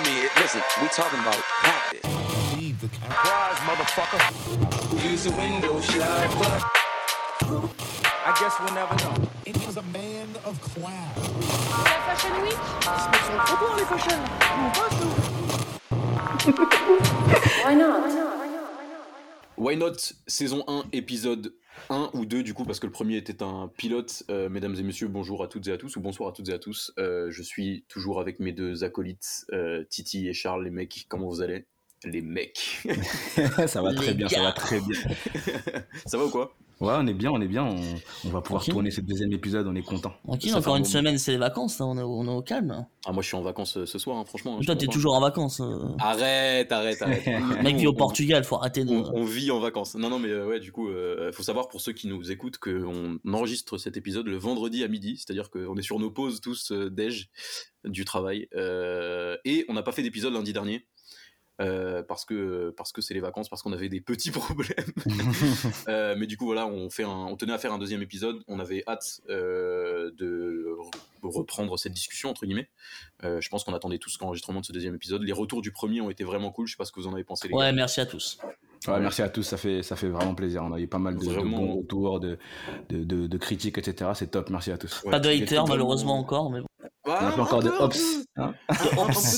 I mean, listen, we talking about practice. Leave the prize, motherfucker. Use the window shopper. I guess we'll never know. It was a man of class. La Fashion Week Why not Why Not saison 1 épisode 1 ou 2 du coup parce que le premier était un pilote. Euh, mesdames et messieurs, bonjour à toutes et à tous ou bonsoir à toutes et à tous. Euh, je suis toujours avec mes deux acolytes, euh, Titi et Charles, les mecs. Comment vous allez? Les mecs. ça va très bien, ça va très bien. ça va ou quoi? Ouais, on est bien, on est bien. On, on va pouvoir tourner ce deuxième épisode, on est content. Tranquille, encore un une bon semaine, c'est les vacances, là, on, est, au- on est au calme. Ah moi je suis en vacances euh, ce soir, hein, franchement. Toi, t'es toujours en vacances. euh. Arrête, arrête, arrête. Le mec vit au Portugal, faut arrêter de. On, on vit en vacances. Non, non, mais euh, ouais, du coup, il faut savoir pour ceux qui nous écoutent qu'on enregistre cet épisode le vendredi à midi, c'est-à-dire qu'on est sur nos pauses tous euh, déj du travail, euh, et on n'a pas fait d'épisode lundi dernier. Euh, parce que parce que c'est les vacances parce qu'on avait des petits problèmes Euh, mais du coup voilà on fait un, on tenait à faire un deuxième épisode on avait hâte euh, de re- reprendre cette discussion entre guillemets Euh, je pense qu'on attendait tous l'enregistrement de ce deuxième épisode les retours du premier ont été vraiment cool je sais pas ce que vous en avez pensé les gars. Ouais, merci à tous. Ouais, merci à tous, ça fait, ça fait vraiment plaisir. On a eu pas mal de, bons retours, de, de, de, de critiques, etc. C'est top, merci à tous. Ouais, Pas de haters, malheureusement, encore. Mais bon. Ah, On a encore hops. hein.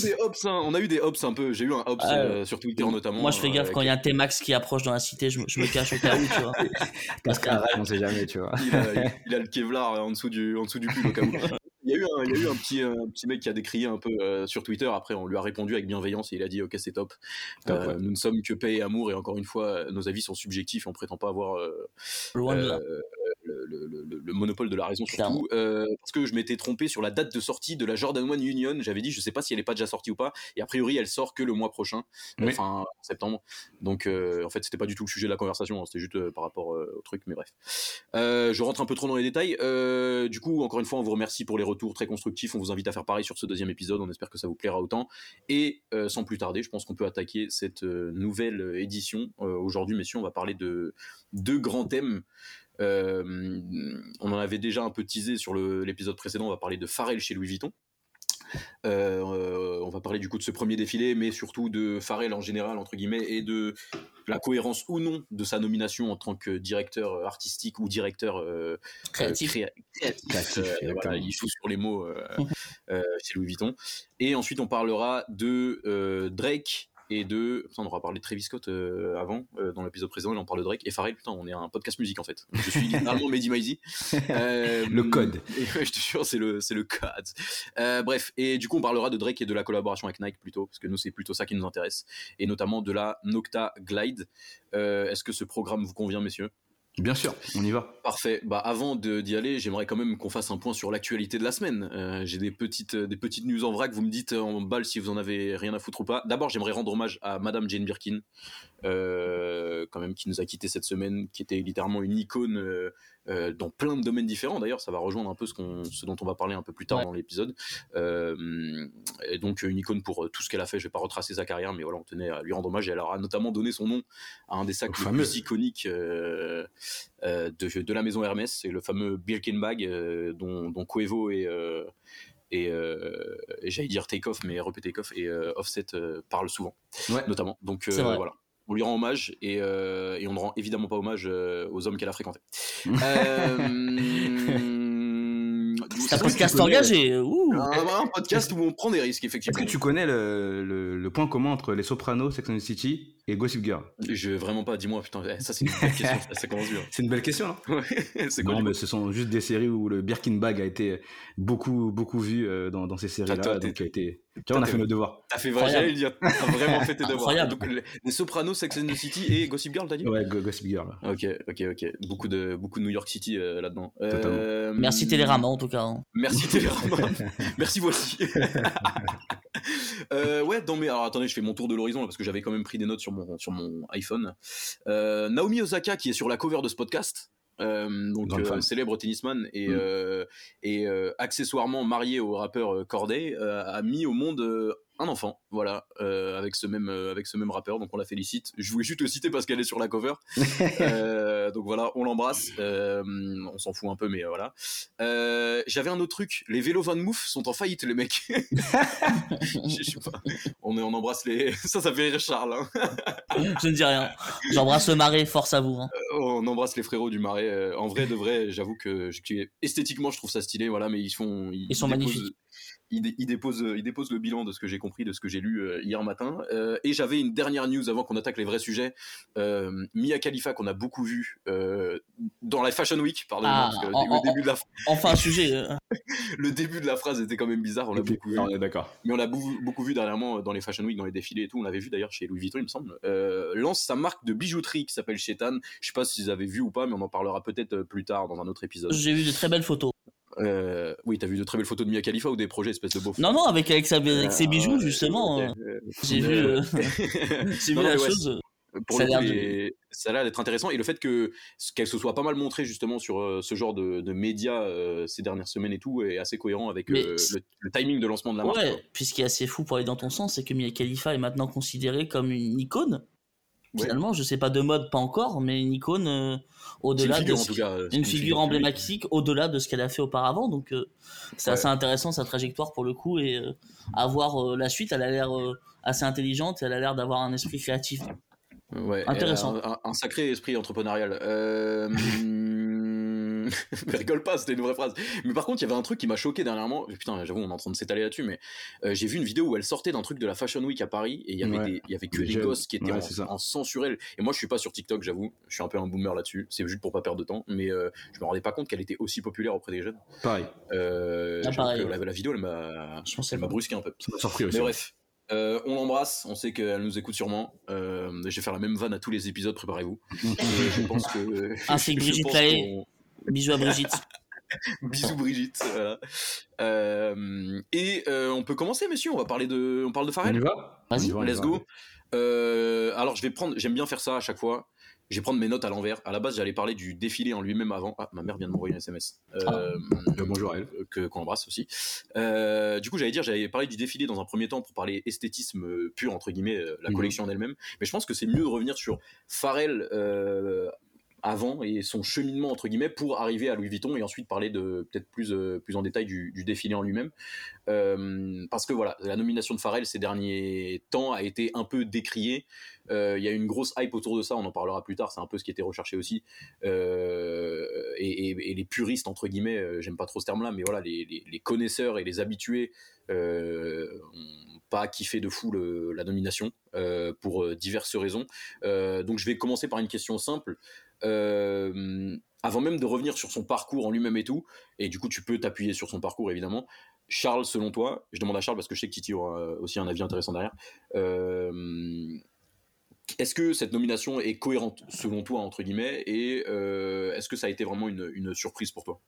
Des hops, hein. On a eu des hops un peu. J'ai eu un hops Ah, euh, sur Twitter notamment. Moi, je fais gaffe euh, quand il y a un T-Max qui approche dans la cité, je me, je me cache au cas où, tu vois. Parce qu'on sait jamais, tu vois. il, a, il- il a le Kevlar en dessous du, en dessous du pull au cas où. Il y a eu un, il y a eu un petit, un petit mec qui a décrié un peu euh, sur Twitter. Après, on lui a répondu avec bienveillance et il a dit Ok, c'est top. Top, Euh, ouais. Nous ne sommes que paix et amour. Et encore une fois, nos avis sont subjectifs. On prétend pas avoir euh, Loin de là. Euh, le, le- le- le monopole de la raison surtout euh, parce que je m'étais trompé sur la date de sortie de la Jordan One Union. J'avais dit je sais pas si elle est pas déjà sortie ou pas et a priori elle sort que le mois prochain Oui. enfin en septembre. Donc euh, en fait c'était pas du tout le sujet de la conversation hein, c'était juste euh, par rapport euh, au truc mais bref. Euh, je rentre un peu trop dans les détails. Euh, du coup encore une fois on vous remercie pour les retours très constructifs. On vous invite à faire pareil sur ce deuxième épisode. On espère que ça vous plaira autant. Et euh, sans plus tarder je pense qu'on peut attaquer cette euh, nouvelle euh, édition Euh, aujourd'hui. Messieurs on va parler de deux grands thèmes euh, on en avait déjà un peu teasé sur l'épisode précédent, on va parler de Pharrell chez Louis Vuitton. Euh, on va parler du coup de ce premier défilé, mais surtout de Pharrell en général, entre guillemets, et de la cohérence ou non de sa nomination en tant que directeur euh, artistique ou directeur euh, Créatif. créa- créatif. Créatif, voilà, exactement. il joue sur les mots chez Louis Vuitton. Et ensuite, on parlera de Drake et de. Putain, on aura parlé de Travis Scott euh, avant, euh, dans l'épisode précédent, et on parle de Drake. Et Pharrell, putain, on est un podcast musique en fait. Je suis littéralement Mehdi Maizy. Euh, Le code. et je te jure, c'est le, c'est le code. Bref, et du coup, on parlera de Drake et de la collaboration avec Nike plutôt, parce que nous, c'est plutôt ça qui nous intéresse. Et notamment de la Nocta Glide. Est-ce que ce programme vous convient, messieurs? Bien sûr, on y va. Parfait. Bah avant d'y aller, j'aimerais quand même qu'on fasse un point sur l'actualité de la semaine. Euh, J'ai des petites, des petites news en vrac. Vous me dites en balle si vous en avez rien à foutre ou pas. D'abord, j'aimerais rendre hommage à Madame Jane Birkin, quand même qui nous a quitté cette semaine, qui était littéralement une icône euh, euh, dans plein de domaines différents. D'ailleurs, ça va rejoindre un peu ce, qu'on- ce dont on va parler un peu plus tard Ouais. dans l'épisode. Euh, et donc une icône pour euh, tout ce qu'elle a fait. Je vais pas retracer sa carrière, mais voilà, on tenait à lui rendre hommage. Et elle aura notamment donné son nom à un des sacs les fameux. plus iconiques. euh, euh, de, de la maison Hermès, c'est le fameux Birkin Bag euh, dont, dont Quavo et, euh, et, euh, et j'allais dire Takeoff, mais REP Takeoff et euh, Offset euh, parlent souvent, Ouais. notamment. Donc euh, voilà. On lui rend hommage et, euh, et on ne rend évidemment pas hommage euh, aux hommes qu'elle a fréquentés. Euh, C'est un est-ce podcast connais- engagé. Ouh. Un, un podcast où on prend des risques, Est-ce effectivement. que tu connais le, le, le point commun entre Les Sopranos, Sex and the City et Gossip Girl? Je vraiment pas, dis-moi, putain, eh, ça c'est une belle question, ça, ça commence bien. C'est une belle question, non Ouais, c'est quoi Non, du mais ce sont juste des séries où le Birkin Bag a été beaucoup, beaucoup vu euh, dans, dans ces séries-là. toi, Donc, t'es- a été... Tu vois, on a fait nos devoirs. T'as fait le dire, t'as vraiment fait tes devoirs. Incroyable. Donc, les, les Sopranos, Sex and the City et Gossip Girl, t'as dit? Ouais, Go- Gossip Girl. Ok, ok, ok. Beaucoup de, beaucoup de New York City euh, là-dedans. Euh, Merci Télérama, en tout cas. hein. Merci Télérama. Merci voici. Euh, ouais, dans mes... Alors attendez, je fais mon tour de l'horizon là, parce que j'avais quand même pris des notes sur mon, sur mon iPhone. Euh, Naomi Osaka qui est sur la cover de ce podcast. Euh, donc euh, célèbre tennisman et, Mm. euh, et euh, accessoirement marié au rappeur Corday, a mis au monde un enfant, voilà, euh, avec ce même euh, avec ce même rappeur. Donc on la félicite. Je voulais juste le citer parce qu'elle est sur la cover. Euh, donc voilà, on l'embrasse. Euh, on s'en fout un peu, mais voilà. Euh, J'avais un autre truc. Les vélos Van Moof sont en faillite, les mecs. Je sais pas. On, est- on embrasse les. Ça, ça fait rire Charles. hein. Je ne dis rien. J'embrasse le marais, force à vous. hein. On embrasse les frérots du Marais. En vrai, de vrai, j'avoue que esthétiquement, je trouve ça stylé. Voilà, mais ils font. Ils sont déposent- magnifiques. Ils, dé- ils déposent, ils déposent le bilan de ce que j'ai compris, de ce que j'ai lu euh, hier matin. Euh, et j'avais une dernière news avant qu'on attaque les vrais sujets. Euh, Mia Khalifa, qu'on a beaucoup vu euh, dans la Fashion Week, pardonnez-moi, Ah, parce que le, en- le en- début de la, Enfin, un sujet. euh, le début de la phrase était quand même bizarre. On l'a beaucoup vu. d'accord. Mais on l'a beaucoup, beaucoup vu dernièrement dans les Fashion Week, dans les défilés et tout. On l'avait vu d'ailleurs chez Louis Vuitton, il me semble. Euh, lance sa marque de bijouterie qui s'appelle Shetan. Je sais pas si vous avez vu ou pas, mais on en parlera peut-être euh, plus tard dans un autre épisode. J'ai vu de très belles photos. Euh, oui, t'as vu de très belles photos de Mia Khalifa ou des projets espèce de beauf Non, non, avec, avec, sa- avec ses Euh, bijoux, justement. euh, euh, J'ai vu, euh, euh, j'ai vu non, la ouais, chose. pour Ça le a coup, les- ça a l'air d'être intéressant et le fait que qu'elle se soit pas mal montrée justement sur euh, ce genre de, de médias euh, ces dernières semaines et tout est assez cohérent avec euh, le, le timing de lancement de la marque. Ouais, puis ce qui est assez fou pour aller dans ton sens, c'est que Mia Khalifa est maintenant considérée comme une icône. Ouais. Finalement, je sais pas de mode, pas encore, mais une icône euh, au-delà une de figure en ce tout cas. c'est une figure emblématique au-delà de ce qu'elle a fait auparavant. Donc, euh, c'est Ouais. assez intéressant sa trajectoire pour le coup et euh, à voir euh, la suite. Elle a l'air assez intelligente et elle a l'air d'avoir un esprit créatif. Ouais, Intéressant. un- un sacré esprit entrepreneurial. Euh... rigole pas, c'était une vraie phrase. Mais par contre, il y avait un truc qui m'a choqué dernièrement. Putain, j'avoue, on est en train de s'étaler là-dessus, mais euh, j'ai vu une vidéo où elle sortait d'un truc de la Fashion Week à Paris et il y avait, Ouais. des, il y avait que Des gosses qui étaient Ouais, en, c'est en. Et moi, je suis pas sur TikTok, j'avoue. Je suis un peu un boomer là-dessus. C'est juste pour pas perdre de temps. Mais euh, je me rendais pas compte qu'elle était aussi populaire auprès des jeunes. Pareil. Euh, Ah, pareil, la, la vidéo, elle m'a, Je pense elle m'a brusqué un peu. Ça m'a surpris aussi. Mais bref, euh, on l'embrasse, on sait qu'elle nous écoute sûrement. Euh, je vais faire la même vanne à tous les épisodes, préparez-vous. Je pense que. Que je Brigitte Lahaye. Bisous à Brigitte. Bisous Brigitte. voilà. Euh, et euh, on peut commencer, messieurs. On va parler de, on parle de On y Pharrell. va? Vas-y. On y va, on y Let's va. go. Euh, alors je vais prendre, j'aime bien faire ça à chaque fois. Je vais prendre mes notes à l'envers. À la base, j'allais parler du défilé en lui-même avant. Ah, ma mère vient de m'envoyer un SMS. Euh, Euh, bonjour à elle. que qu'on embrasse aussi. Euh, du coup, j'allais dire, j'avais parlé du défilé dans un premier temps pour parler esthétisme pur entre guillemets, la Mhm. collection en elle-même. Mais je pense que c'est mieux de revenir sur Pharrell euh, avant et son cheminement entre guillemets pour arriver à Louis Vuitton et ensuite parler de peut-être plus euh, plus en détail du, défilé en lui-même. Euh, parce que voilà, la nomination de Pharrell ces derniers temps a été un peu décriée. Euh, Il y a une grosse hype autour de ça, on en parlera plus tard. C'est un peu ce qui était recherché aussi. Et, les puristes entre guillemets, j'aime pas trop ce terme-là, mais voilà, les, les- connaisseurs et les habitués ont pas kiffé de fou le- la nomination pour diverses raisons. Donc je vais commencer par une question simple. Euh, avant même de revenir sur son parcours en lui-même et tout, et du coup tu peux t'appuyer sur son parcours évidemment. Charles, selon toi, je demande à Charles parce que je sais que Titi aura aussi un avis intéressant derrière. Euh, est-ce que cette nomination est cohérente selon toi entre guillemets et euh, est-ce que ça a été vraiment une, une surprise pour toi?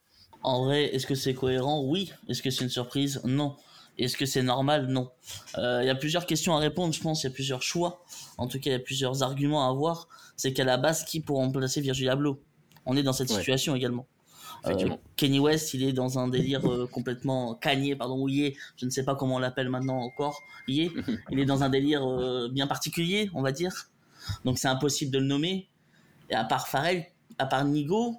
En vrai, est-ce que c'est cohérent? Oui. Est-ce que c'est une surprise? Non. Est-ce que c'est normal? Non. Euh, Il y a plusieurs questions à répondre, je pense. Il y a plusieurs choix. En tout cas, il y a plusieurs arguments à avoir. C'est qu'à la base, qui pour remplacer Virgil Abloh? On est dans cette Ouais. situation également. Euh. Kenny West, il est dans un délire euh, complètement Kanye, pardon, ou Ye, je ne sais pas comment on l'appelle maintenant encore, Ye. Il est dans un délire euh, bien particulier, on va dire. Donc c'est impossible de le nommer. Et à part Pharrell, à part Nigo,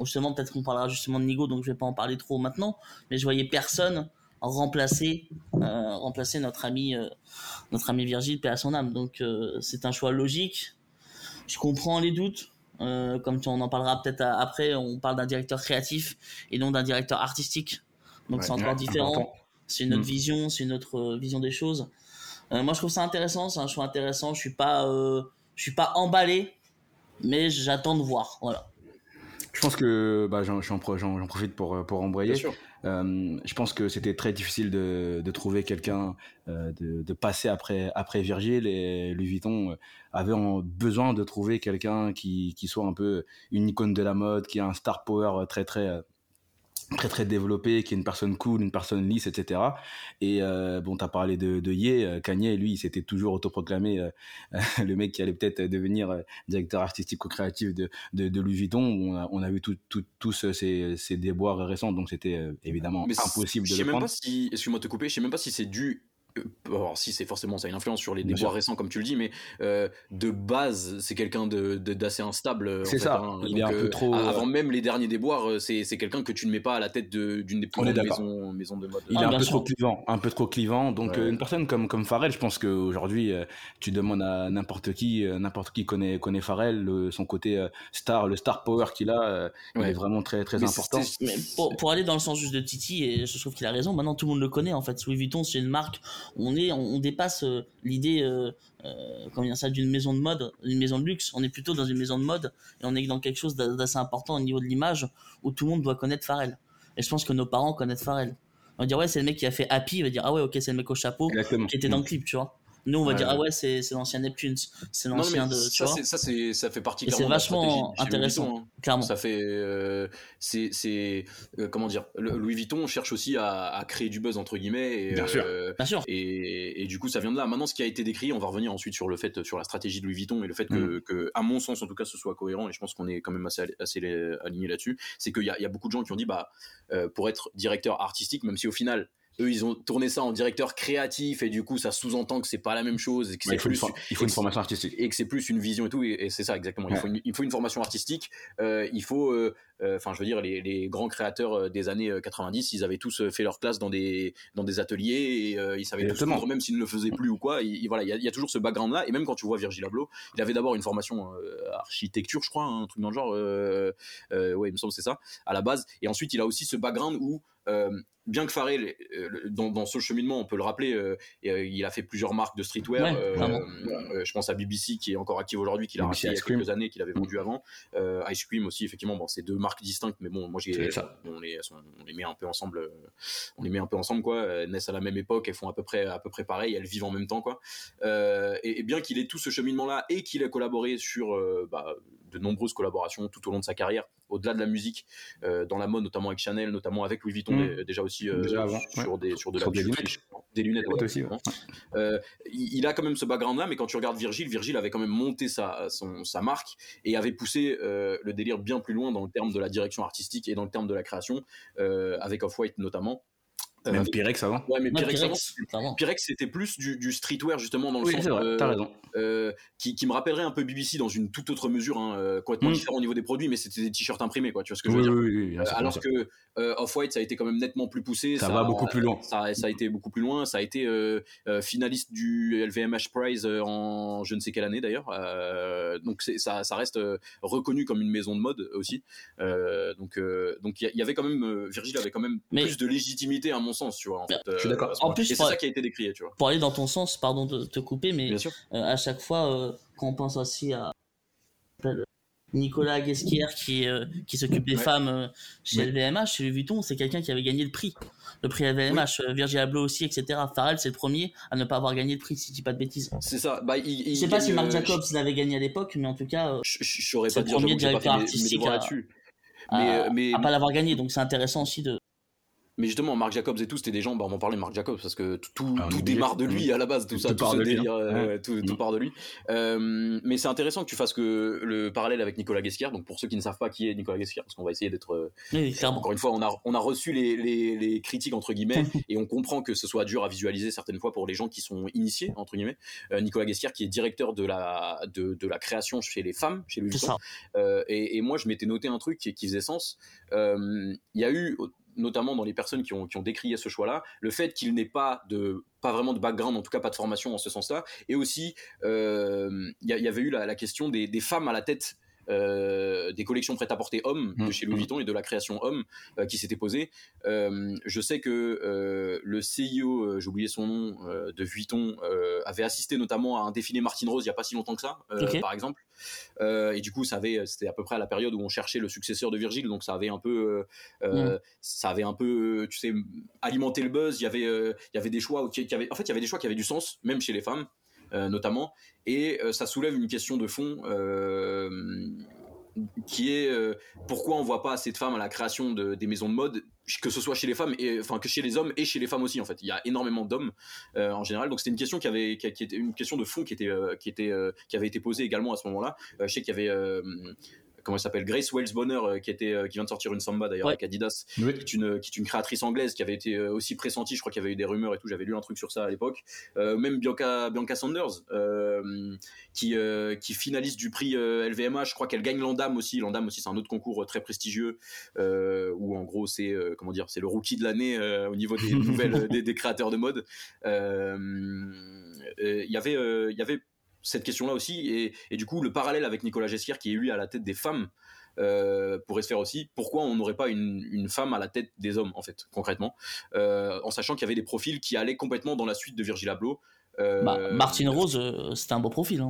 justement peut-être qu'on parlera justement de Nigo, donc je vais pas en parler trop maintenant, mais je voyais personne remplacer, euh, remplacer notre ami, euh, notre ami Virgile, paix à son âme. Donc euh, c'est un choix logique. Je comprends les doutes. Euh, comme tu- on en parlera peut-être après, on parle d'un directeur créatif et non d'un directeur artistique. Donc Ouais, c'est encore Ouais, différent. C'est une autre Mm. vision, c'est une autre euh, vision des choses. Euh, moi, je trouve ça intéressant, c'est un choix intéressant. Je suis pas, euh, je suis pas emballé, mais j'attends de voir. Voilà. Je pense que bah, j'en j'en pro- j'en- j'en profite pour, euh, pour embrayer. Euh, je pense que c'était très difficile de, de trouver quelqu'un, euh, de, de passer après, après Virgile et Louis Vuitton euh, avait besoin de trouver quelqu'un qui, qui soit un peu une icône de la mode, qui a un star power très très euh, très très développé, qui est une personne cool, une personne lisse, etc. Et euh, bon, t'as parlé de, de Ye, euh, Kanye, lui, il s'était toujours autoproclamé euh, le mec qui allait peut-être devenir euh, directeur artistique ou créatif de, de, de Louis Vuitton. On a, on a vu tout, tout- tous euh, ces, ces déboires récents, donc c'était euh, évidemment Mais impossible je de sais le même prendre. pas si, excuse-moi de te couper, je sais même pas si c'est dû alors si c'est forcément ça a une influence sur les Bien déboires sûr. récents comme tu le dis mais euh, de base c'est quelqu'un de de- d'assez instable C'est fait, ça. hein. Il est un peu euh, trop, a- euh, avant même les derniers déboires euh, c'est c'est quelqu'un que tu ne mets pas à la tête de- d'une des plus grandes maisons maisons de mode Il Ah, est un bien peu sûr. trop clivant, un peu trop clivant. Donc Ouais. euh, une personne comme comme Pharrell, je pense qu'aujourd'hui euh, tu demandes à n'importe qui, euh, n'importe qui connaît connaît Pharrell, le- son côté euh, star, le star power qu'il a, euh, il est vraiment très très Mais important. Mais pour, pour aller dans le sens juste de Titi, et je trouve qu'il a raison, maintenant tout le monde le connaît en fait. Louis Vuitton, c'est une marque, on, est, on, on dépasse euh, l'idée euh, euh, comment dire ça, d'une maison de mode, une maison de luxe. On est plutôt dans une maison de mode et on est dans quelque chose d'a- d'assez important au niveau de l'image où tout le monde doit connaître Pharrell. Et je pense que nos parents connaissent Pharrell. On va dire, ouais, c'est le mec qui a fait Happy, il va dire, ah ouais, ok, c'est le mec au chapeau Exactement. qui était dans le clip, tu vois. Nous, on va Ouais, dire, ouais. ah ouais, c'est c'est l'ancien Neptune, c'est l'ancien de. Tu ça vois, ça ça fait partie c'est clairement de la vachement intéressant. Vuitton, hein. clairement. Ça fait, euh, c'est, c'est, euh, comment dire, le- Louis Vuitton cherche aussi à, à créer du buzz entre guillemets. Et, Bien sûr. euh, Bien sûr. Et, et du coup, ça vient de là. Maintenant, ce qui a été décrit, on va revenir ensuite sur le fait, sur la stratégie de Louis Vuitton et le fait que, Mm. que, à mon sens, en tout cas, ce soit cohérent. Et je pense qu'on est quand même assez, assez aligné là-dessus. C'est qu'il y y a beaucoup de gens qui ont dit, bah, euh, pour être directeur artistique, même si au final, eux, ils ont tourné ça en directeur créatif et du coup, ça sous-entend que c'est pas la même chose. Et que Ouais, il faut plus, il faut une formation artistique. et que c'est plus une vision et tout, et, et c'est ça exactement. Il, faut une, il faut une formation artistique. euh, il faut, euh, enfin, je veux dire, les, les grands créateurs euh, des années euh, 90, ils avaient tous euh, fait leur classe dans des dans des ateliers et euh, ils savaient tous Exactement. coudre, même s'ils ne le faisaient plus ou quoi. Il, il- voilà, il y, a, il y a toujours ce background là. Et même quand tu vois Virgil Abloh, il avait d'abord une formation euh, architecture, je crois, hein, un truc dans le genre. Euh, euh, ouais, il me semble c'est ça à la base. Et ensuite, il a aussi ce background où euh, bien que euh, le- dans, dans ce cheminement, on peut le rappeler, euh, euh, il a fait plusieurs marques de streetwear. Ouais, euh, euh, je pense à BBC qui est encore active aujourd'hui, qu'il a racheté il y a quelques années, qu'il avait vendu avant. Euh, Ice Cream aussi, effectivement, bon, c'est deux marques distinctes, mais bon, moi j'ai, on les, on les met un peu ensemble, on les met un peu ensemble quoi. Elles naissent à la même époque, elles font à peu près à peu près pareil, elles vivent en même temps quoi. Euh, et, et bien qu'il ait tout ce cheminement là et qu'il ait collaboré sur euh, bah, de nombreuses collaborations tout au long de sa carrière, au-delà de la musique, euh, dans la mode notamment avec Chanel, notamment avec Louis Vuitton Mm. dé- déjà aussi Déjà avant, sur des sur de la des des lunettes Lunettes ouais, aussi, ouais. vraiment. Euh, il, a quand même ce background là, mais quand tu regardes Virgile, Virgile avait quand même monté sa son, sa marque et avait poussé euh, le délire bien plus loin dans le terme de la direction artistique et dans le terme de la création euh, avec Off-White notamment. Euh, Même Pyrex avant. Ouais, mais Pyrex, Pyrex, avant, clairement. Pyrex, c'était plus du, du streetwear justement dans le Oui, sens c'est vrai, euh, t'as raison. euh, qui, qui me rappellerait un peu BBC dans une toute autre mesure, hein, complètement Mm. différent au niveau des produits, mais c'était des t-shirts imprimés, quoi. Tu vois ce que je veux oui, dire oui, bien Euh, alors que euh, Off-White, ça a été quand même nettement plus poussé. Ça va beaucoup plus loin. Ça, ça a été beaucoup plus loin. Ça a été euh, euh, finaliste du LVMH Prize en je ne sais quelle année d'ailleurs. Euh, donc ça, ça reste reconnu comme une maison de mode aussi. Euh, donc euh, donc il y, avait quand même euh, Virgil avait quand même Mais- plus de légitimité à mon sens, tu vois. En fait, Je suis d'accord. à ce En plus, c'est ça qui a été décrié, tu vois. Pour aller dans ton sens, pardon de te couper, mais euh, à chaque fois, euh, quand on pense aussi à Nicolas Guesquière qui, euh, qui s'occupe des Ouais. femmes euh, chez Ouais. LVMH, chez Louis Vuitton, c'est quelqu'un qui avait gagné le prix. Le prix LVMH, euh, Virgil Abloh aussi, etc. Pharrell, c'est le premier à ne pas avoir gagné le prix, si je dis pas de bêtises. C'est ça. Bah, il, il Je sais pas si Marc euh, Jacobs l'avait gagné à l'époque, mais en tout cas, euh, Je, je, je C'est pas le dire, premier directeur artistique à- à, euh, mais, à pas l'avoir gagné, donc c'est intéressant aussi de. Mais justement, Marc Jacobs et tout, c'était des gens, bah, on en parlait de Marc Jacobs, parce que tout, tout, Ah, tout démarre de lui à la base, tout Tout ça, tout, part ce de lui, délire, hein. euh, Ouais. tout, tout Mm. part de lui. Euh, mais c'est intéressant que tu fasses que le parallèle avec Nicolas Guesquière, donc pour ceux qui ne savent pas qui est Nicolas Guesquière, parce qu'on va essayer d'être, euh, Oui, encore une fois, on a, on a reçu les, les, les critiques, entre guillemets, et on comprend que ce soit dur à visualiser certaines fois pour les gens qui sont initiés, entre guillemets. Euh, Nicolas Guesquière, qui est directeur de la, de, de la création chez les femmes, chez Louis Vuitton. et, et moi, je m'étais noté un truc qui, qui faisait sens. Il y a eu, notamment dans les personnes qui ont, qui ont décrié ce choix-là, le fait qu'il n'ait pas de pas vraiment de background, en tout cas pas de formation en ce sens-là, et aussi euh, il y, avait eu la, question des femmes à la tête. Euh, des collections prêt-à-porter hommes de Mmh, chez Louis mmh. Vuitton et de la création homme euh, qui s'était posée. Euh, je sais que le CIO, j'ai oublié son nom, de Vuitton, avait assisté notamment à un défilé Martine Rose il y a pas si longtemps que ça, par exemple. Et du coup, ça avait, c'était à peu près à la période où on cherchait le successeur de Virgile, donc ça avait un peu, euh, ça avait un peu, tu sais, alimenté le buzz. Il y avait, il y avait des choix qui, qui avaient, en fait, il y avait des choix qui avaient du sens, même chez les femmes, notamment. Et euh, ça soulève une question de fond. Euh, qui est euh, pourquoi on voit pas assez de femmes à la création de, des maisons de mode que ce soit chez les femmes et enfin que chez les hommes et chez les femmes aussi en fait il y a énormément d'hommes euh, en général donc c'était une question qui avait qui, était une question de fond qui était euh, qui était euh, qui avait été posée également à ce moment-là Euh, je sais qu'il y avait euh, comment elle s'appelle Grace Wells Bonner euh, qui était qui vient de sortir une samba d'ailleurs Ouais. avec Adidas Oui. qui est une qui est une créatrice anglaise qui avait été euh, aussi pressentie. Je crois qu'il y avait eu des rumeurs et tout. J'avais lu un truc sur ça à l'époque. Euh, même Bianca Bianca Sanders euh, qui euh, qui finalise du prix euh, LVMH je crois qu'elle gagne l'Andam aussi. l'Andam aussi c'est un autre concours euh, très prestigieux euh, où en gros c'est euh, comment dire c'est le rookie de l'année euh, au niveau des nouvelles euh, des, des créateurs de mode. Euh, euh, il y avait euh, il y avait cette question-là aussi et, et du coup le parallèle avec Nicolas Gessier qui est lui à la tête des femmes euh, pourrait se faire aussi. Pourquoi on n'aurait pas une, une femme à la tête des hommes en fait concrètement, Euh, en sachant qu'il y avait des profils qui allaient complètement dans la suite de Virgil Abloh. Euh, Bah, Martine Rose, c'était un beau profil. hein.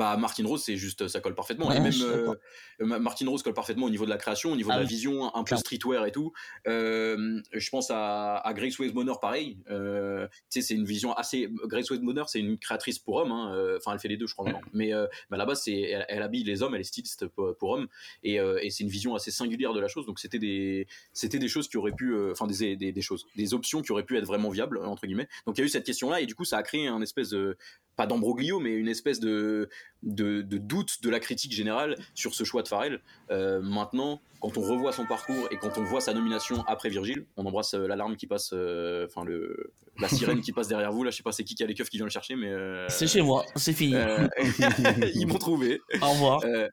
Bah Martin Rose c'est juste ça colle parfaitement. Ouais, et même euh, Ma- Martin Rose colle parfaitement au niveau de la création au niveau Ah de la oui. vision un peu streetwear et tout. Euh, je pense à, à Grace West Bonner pareil. Euh, tu sais c'est une vision assez Grace West Bonner c'est une créatrice pour hommes hein. Euh, enfin elle fait les deux je crois maintenant. mais, euh, mais à la base c'est elle, elle habille les hommes elle est styliste pour, pour hommes. Et, euh, et c'est une vision assez singulière de la chose. Donc c'était des c'était des choses qui auraient pu euh, enfin des, des, des choses des options qui auraient pu être vraiment viables entre guillemets. Donc il y a eu cette question là et du coup ça a créé un espèce de pas d'embroglio mais une espèce de, de, de doute de la critique générale sur ce choix de Farrell. Euh, maintenant, quand on revoit son parcours et quand on voit sa nomination après Virgile, on embrasse euh, l'alarme qui passe, euh, enfin le la sirène qui passe derrière vous. Là, je sais pas c'est qui qui a les keufs qui vient le chercher, mais euh, C'est chez moi, c'est fini. euh, ils m'ont trouvé. Au revoir. Euh,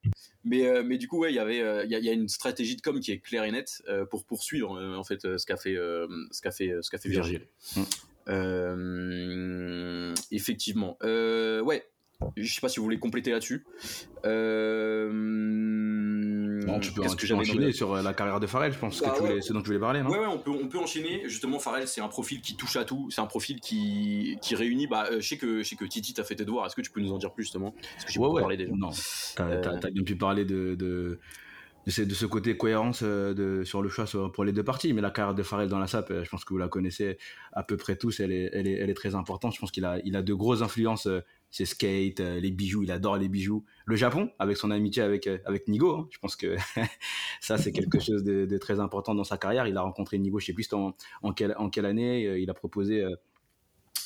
mais, euh, mais du coup, ouais, il y avait, euh, il y, a- il y a une stratégie de com qui est claire et nette euh, pour poursuivre euh, en fait euh, ce qu'a fait, euh, ce qu'a fait, ce qu'a fait Virgile. Virgile. Euh, effectivement. Euh, ouais. Je sais pas si vous voulez compléter là-dessus. Euh, tu peux, qu'est-ce tu que j'avais enchaîner sur euh, la carrière de Farrell, je pense, Bah que tu ouais. voulais, ce dont tu voulais parler, non? Ouais, ouais, on peut, on peut enchaîner. Justement, Farrell, c'est un profil qui touche à tout. C'est un profil qui, qui réunit. Bah, euh, je sais que, je sais que Titi t'a fait tes devoirs. Est-ce que tu peux nous en dire plus justement? Parce que j'ai Ouais, parlé déjà. Non, t'as Euh, t'as- t'as bien pu parler de, de, de, ce, de ce côté cohérence de, sur le choix pour les deux parties. Mais la carrière de Farrell dans la SAP, je pense que vous la connaissez à peu près tous, elle est, elle est, elle est très importante. Je pense qu'il a, il a de grosses influences. Euh, c'est skate, euh, les bijoux, il adore les bijoux. Le Japon, avec son amitié avec, euh, avec Nigo, hein, je pense que ça c'est quelque chose de, de très important dans sa carrière. Il a rencontré Nigo, je sais plus en, en, quelle, en quelle année, euh, il a proposé,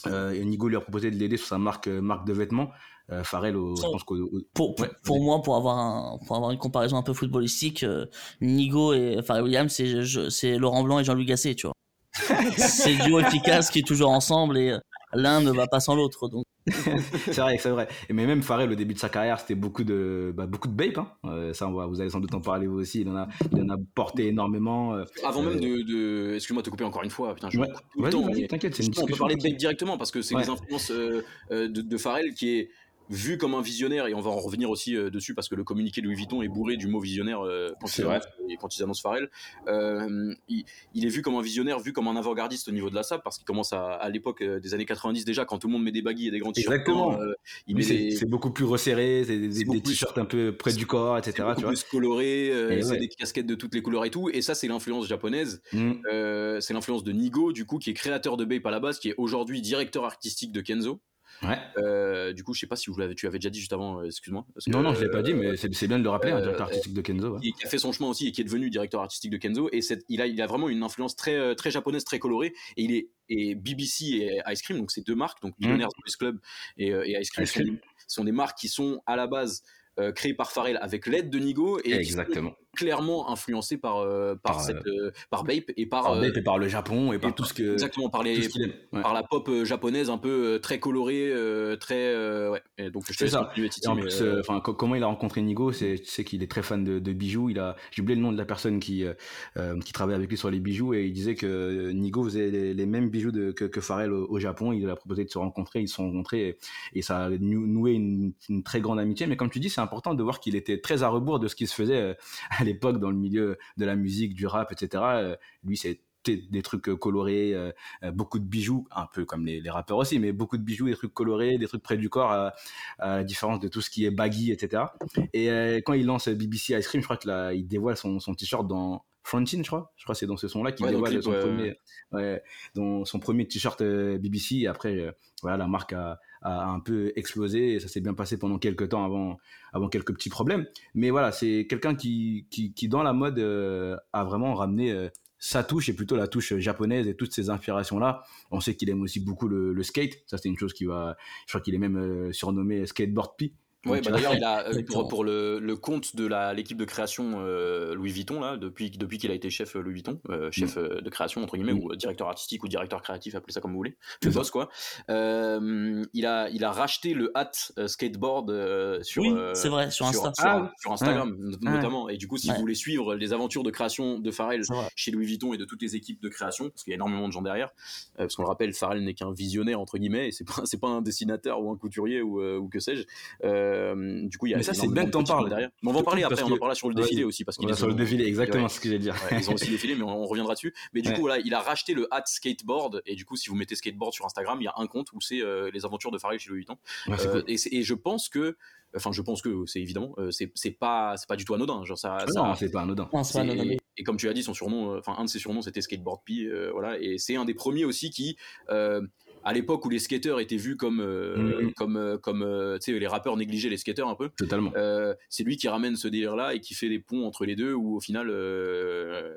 euh, Nigo lui a proposé de l'aider sur sa marque, marque de vêtements. Euh, Farrell, au- je pense qu'au au- Pour, pour, Ouais, pour vas-y. moi, pour avoir, un, pour avoir une comparaison un peu footballistique, euh, Nigo et Pharrell Williams, c'est c'est Laurent Blanc et Jean-Louis Gasset, tu vois. c'est duo efficace qui est toujours ensemble et l'un ne va pas sans l'autre. Donc, c'est vrai, c'est vrai. Et mais même Farrell, au début de sa carrière, c'était beaucoup de, bah, beaucoup de bape. Hein. Euh, ça, on va, vous allez sans doute en parler vous aussi. Il en a, il en a porté énormément. euh. Avant même Euh, de, de... excuse-moi de te couper encore une fois. Putain, je Ouais. tout le temps. t'inquiète, c'est une on peut parler de Babe directement parce que c'est Ouais. les influences euh, de, de Farrell qui est vu comme un visionnaire et on va en revenir aussi euh, dessus parce que le communiqué de Louis Vuitton est bourré du mot visionnaire euh, quand, annoncent, et quand ils annoncent Farrell. Euh, il, il est vu comme un visionnaire, vu comme un avant-gardiste au niveau de la SAP parce qu'il commence à, à l'époque euh, des années 90 déjà quand tout le monde met des baguilles et des grands t-shirts. Exactement. euh, c'est des, beaucoup plus resserré, c'est des, t-shirts un peu près du corps, etc. c'est beaucoup Tu vois. plus coloré, euh, c'est ouais. des casquettes de toutes les couleurs et tout. Et ça, c'est l'influence japonaise. Mm. Euh, c'est l'influence de Nigo, du coup, qui est créateur de Bape à la base, qui est aujourd'hui directeur artistique de Kenzo. Ouais. Euh, du coup, je sais pas si vous l'avez, tu avais déjà dit juste avant, euh, excuse-moi. Non, non, je l'ai pas dit, euh, mais c'est bien de le rappeler, un directeur artistique de Kenzo. qui a fait son chemin aussi et qui est devenu directeur artistique de Kenzo. Et il a, il a vraiment une influence très, très japonaise, très colorée. Et il est et BBC et Ice Cream, donc c'est deux marques, donc Billionaires Boys Club et, et Ice Cream, Ice sont, Cream. des- sont des marques qui sont à la base euh, créées par Pharrell avec l'aide de Nigo et Exactement. Clairement influencées par, euh, par, Par, cette, euh, par Bape et par, Par euh, Bape et par le Japon et par et tout ce que. exactement par les. Ouais. par la pop euh, japonaise un peu euh, très colorée, euh, très euh, ouais. Et donc je te ça. Titi, en mais, plus, euh, euh, enfin, comment il a rencontré Nigo, c'est, tu sais qu'il est très fan de, de bijoux. Il a, j'ai oublié le nom de la personne qui, euh, euh, qui travaille avec lui sur les bijoux et il disait que euh, Nigo faisait les, les mêmes bijoux de, que, que Pharrell au, au Japon. Il lui a proposé de se rencontrer, ils se sont rencontrés et, et ça a nou- noué une, une très grande amitié. Mais comme tu dis, c'est important de voir qu'il était très à rebours de ce qui se faisait euh, à l'époque dans le milieu de la musique, du rap, etc. Euh, lui, c'est des trucs euh, colorés, euh, beaucoup de bijoux, un peu comme les, les rappeurs aussi, mais beaucoup de bijoux, des trucs colorés, des trucs près du corps, à, à la différence de tout ce qui est baggy, etc. Et euh, quand il lance BBC Ice Cream, je crois qu'il dévoile son, son t-shirt dans Frontin, je crois. Je crois que c'est dans ce son-là qu'il Ouais, dévoile clip, son, ouais, premier, ouais, dans son premier t-shirt BBC. Et après, voilà, la marque a, a un peu explosé et ça s'est bien passé pendant quelques temps avant, avant quelques petits problèmes. Mais voilà, c'est quelqu'un qui, qui, dans la mode, euh, a vraiment ramené euh, sa touche et plutôt la touche japonaise et toutes ces inspirations là on sait qu'il aime aussi beaucoup le, skate. Ça c'est une chose qui va je crois qu'il est même euh, surnommé skateboard P Ouais, Donc, bah d'ailleurs, il a euh, pour, pour le, le compte de l'équipe de création euh, Louis Vuitton là, depuis depuis qu'il a été chef euh, Louis Vuitton, euh, chef euh, de création entre guillemets Mm. ou directeur artistique ou directeur créatif, appelez ça comme vous voulez, le ça. boss quoi. Euh, il a il a racheté le hat skateboard euh, sur Oui, euh, c'est vrai, sur Insta. sur, Ah oui. sur Instagram Ouais. notamment. Et du coup, si Ouais. vous voulez suivre les aventures de création de Pharrell chez Louis Vuitton et de toutes les équipes de création, parce qu'il y a énormément de gens derrière, euh, parce qu'on le rappelle, Pharrell n'est qu'un visionnaire entre guillemets, et c'est pas c'est pas un dessinateur ou un couturier ou, euh, ou que sais-je. Euh, du coup, il y a Mais ça, c'est bien de que t'en parles. derrière. Mais on va en parler après, on en parlera sur le défilé aussi parce qu'ils Voilà, sur le défilé, exactement Ouais. ce que j'allais dire. Ouais, ils ont aussi défilé, mais on, on reviendra dessus. Mais du Ouais. coup, voilà, il a racheté le hat skateboard, et du coup, si vous mettez skateboard sur Instagram, il y a un compte où c'est euh, les aventures de Pharrell chez Louis Vuitton. Euh, cool. et, je pense que, enfin, je pense que c'est évidemment, euh, c'est pas, c'est pas du tout anodin. Genre ça, ça- non, c'est pas anodin. Non, pas anodin. et comme tu l'as dit, son surnom, euh, enfin un de ses surnoms, c'était Skateboard P, euh, voilà. Et c'est un des premiers aussi qui, euh, à l'époque où les skateurs étaient vus comme, euh, Mhm. comme, euh, comme, euh, tu sais, les rappeurs négligeaient les skateurs un peu. Totalement. euh, c'est lui qui ramène ce délire-là et qui fait les ponts entre les deux, où au final, euh,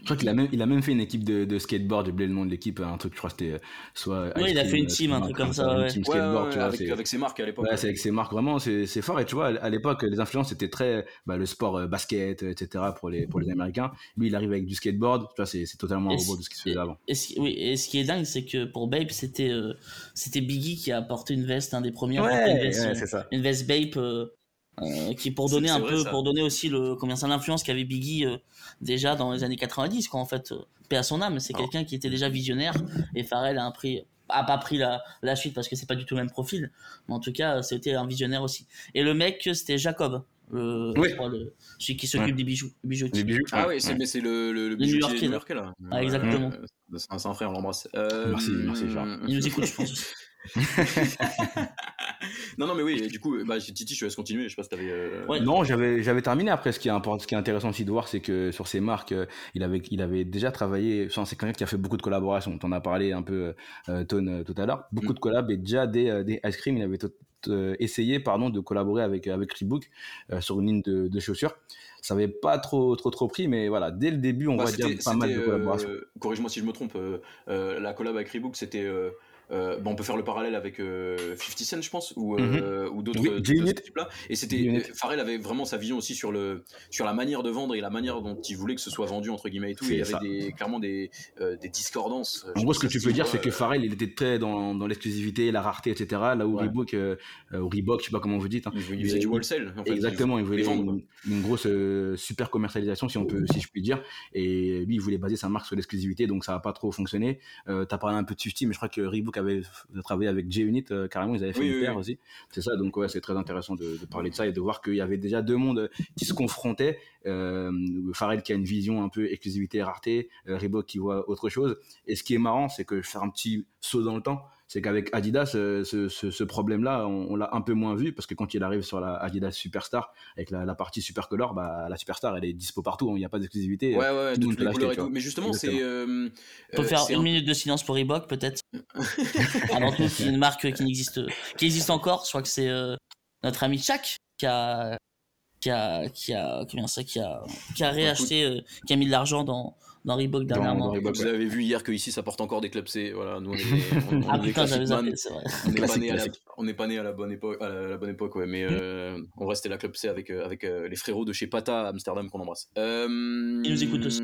Je crois qu'il a même, il a même fait une équipe de, de skateboard, j'ai oublié le nom de l'équipe, un truc, je crois que c'était soit. Ouais, il a fait une team, un truc comme ça, ouais. Une team ouais, skateboard, ouais, tu vois. avec, ses marques à l'époque. Ouais, c'est avec ses marques, vraiment, c'est fort. Et tu vois, à l'époque, les influences étaient très. Bah, le sport euh, basket, etc., pour les, pour les Américains. Lui, il arrive avec du skateboard, tu vois, c'est c'est totalement un robot de ce qui se faisait avant. Et ce, oui, et ce qui est dingue, c'est que pour Bape, c'était euh, c'était Biggie qui a apporté une veste, un des premiers une veste, euh, ça. une veste Bape, euh, qui pour donner un vrai, peu, ça. pour donner aussi le combien ça l'influence qu'avait Biggie euh, déjà dans les années 90, quoi en fait. euh, Paix à son âme, c'est Ah. quelqu'un qui était déjà visionnaire et Pharrell a un prix a pas pris la, la suite parce que c'est pas du tout le même profil, mais en tout cas c'était un visionnaire aussi. Et le mec c'était Jacob, le, Oui. je crois, le- celui qui s'occupe Ouais. des bijoux. Les bijoux. Ah oui, c'est ouais. mais c'est le, le, le Le bijoutier New-Yorkais, là. Ah, exactement. Euh, c'est un, c'est un frère, on l'embrasse. Euh, Merci, merci, Charles. Il nous écoute, je pense. non, non, mais oui, du coup, bah, Titi, je te laisse continuer. Je sais pas si t'avais. euh, Ouais. Non, j'avais j'avais terminé. Après, ce qui est important, ce qui est intéressant aussi de voir, c'est que sur ces marques, euh, il avait il avait déjà travaillé. Enfin, c'est quelqu'un qui a fait beaucoup de collaborations. T'en as parlé un peu, euh, Tone, tout à l'heure. Beaucoup Mm. de collabs et déjà des des ice cream. Il avait tout- euh, essayé, pardon, de collaborer avec avec Reebok euh, sur une ligne de, de chaussures. Ça avait pas trop trop trop pris, mais voilà, dès le début, on bah, va dire c'était- pas mal de collaborations. euh, Corrige-moi si je me trompe. euh, euh, la collab avec Reebok, c'était. Euh, euh, bon, on peut faire le parallèle avec euh, 50 Cent, je pense, ou, euh, ou d'autres Oui, d'autres de ce type-là. Et c'était euh, Pharrell avait vraiment sa vision aussi sur le sur la manière de vendre et la manière dont il voulait que ce soit vendu entre guillemets et tout. Et il y avait ça. des, clairement des euh, des discordances. En gros, ce que tu peux dire, c'est que Pharrell il était très dans, dans l'exclusivité, la rareté, etc. Là où Ouais. Reebok, euh, euh, ou Reebok, je sais pas comment vous dites. hein. il faisait du wholesale. En fait. Exactement, il voulait une, une grosse euh, super commercialisation, si on peut, si je puis dire. Et lui, il voulait baser sa marque sur l'exclusivité, donc ça n'a pas trop fonctionné. Euh, T'as parlé un peu de 50, mais je crois que Reebok avait f- travaillé avec J-Unit euh, carrément, ils avaient fait Oui, une oui, paire oui. aussi. C'est ça, donc ouais, c'est très intéressant de, de parler de ça et de voir qu'il y avait déjà deux mondes qui se confrontaient. Euh, qui a une vision un peu exclusivité et rareté, euh, Reebok qui voit autre chose. Et ce qui est marrant, c'est que faire un petit saut dans le temps, c'est qu'avec Adidas, euh, ce, ce, ce problème-là, on, on l'a un peu moins vu parce que quand il arrive sur la Adidas Superstar, avec la, la partie Supercolor, bah, la Superstar, elle est dispo partout, il n'y a pas d'exclusivité. Ouais, ouais, ouais, tout de toutes et tout. Mais justement, c'est. Euh, On peut euh, faire une un- minute de silence pour Reebok, peut-être. Avant tout, c'est une marque qui n'existe, qui existe encore. Je crois que c'est euh, notre ami Chak qui a, qui a, qui a, comment ça, qui a, qui a réacheté, euh, qui a mis de l'argent dans, dans Reebok dernièrement. dans Reebok. Vous avez vu hier que ici ça porte encore des clubs C. Voilà, nous on est, on, on Ah est des putain, j'avais classic man. zappé, c'est vrai. On n'est pas né à la, pas né à la bonne époque, à la, la bonne époque, ouais. Mais euh, on restait la club C avec euh, avec euh, les frérots de chez Pata à Amsterdam qu'on embrasse. Euh, Qui nous écoutent aussi.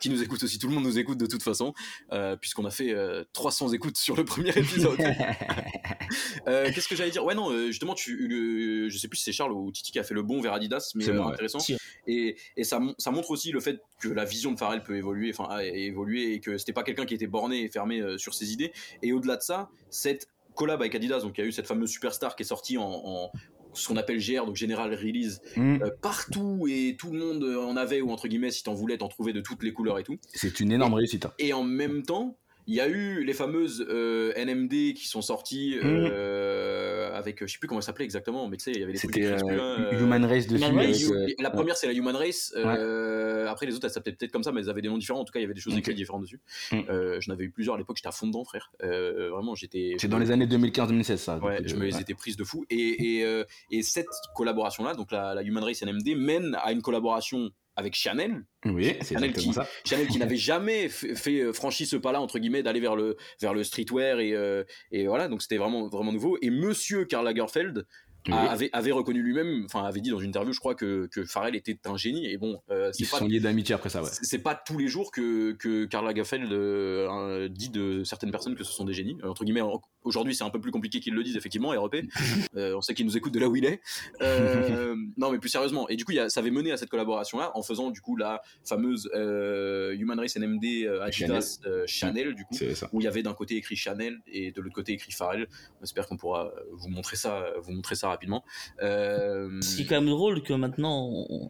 Qui nous écoutent aussi. Tout le monde nous écoute de toute façon, euh, puisqu'on a fait euh, 300 écoutes sur le premier épisode. Euh, Qu'est-ce que j'allais dire? Ouais, non, justement, tu, le- je sais plus si c'est Charles ou Titi qui a fait le bon vers Adidas, mais C'est euh, intéressant. Si. Et, et ça, mon- ça montre aussi le fait que la vision de Pharrell peut évoluer, enfin, a évolué, et que c'était pas quelqu'un qui était borné et fermé euh, sur ses idées. Et au-delà de ça, cette collab avec Adidas, donc il y a eu cette fameuse superstar qui est sortie en, en ce qu'on appelle GR, donc General Release, Mm. euh, partout et tout le monde en avait, ou entre guillemets, si t'en voulais, t'en trouvais de toutes les couleurs et tout. C'est une énorme réussite. hein. Et en même temps, il y a eu les fameuses euh, NMD qui sont sorties euh, avec, je sais plus comment ça s'appelait exactement, mais tu sais, il y avait des trucs C'était euh, euh, Human Race dessus. Human Race, euh, la ouais. première c'est la Human Race. euh, Après les autres elles s'appelaient peut-être comme ça, mais elles avaient des noms différents. En tout cas, il y avait des choses écrites différentes dessus. Mm. Euh, J'en avais eu plusieurs à l'époque. J'étais à fond dedans, frère. Euh, vraiment, j'étais. C'est dans les années 2015-2016, ça. Ouais, je euh, me les étais prises de fou. Et, et, euh, et cette collaboration-là, donc la, la Human Race NMD, mène à une collaboration avec Chanel. Oui, c'est Chanel qui- ça. Chanel qui n'avait jamais fait, fait, euh, franchi ce pas-là entre guillemets d'aller vers le vers le streetwear et euh, et voilà donc c'était vraiment vraiment nouveau et Monsieur Karl Lagerfeld avait, avait reconnu lui-même, enfin avait dit dans une interview, je crois que, que Farrell était un génie. Et bon, euh, ils c'est pas sont liés d'amitié après ça, ouais. c'est pas tous les jours que, que Karl Lagerfeld euh, dit de certaines personnes que ce sont des génies. Euh, entre guillemets, aujourd'hui c'est un peu plus compliqué qu'ils le disent, effectivement, REP. Euh, on sait qu'il nous écoute de là où il est. Non, mais plus sérieusement. Et du coup, il y a- ça avait mené à cette collaboration-là en faisant du coup la fameuse Human Race NMD Adidas euh, Chanel, du coup. Où il y avait d'un côté écrit Chanel et de l'autre côté écrit Pharrell. On espère qu'on pourra vous montrer ça, vous montrer ça rapidement. Euh, Ce qui est quand même drôle que maintenant, on-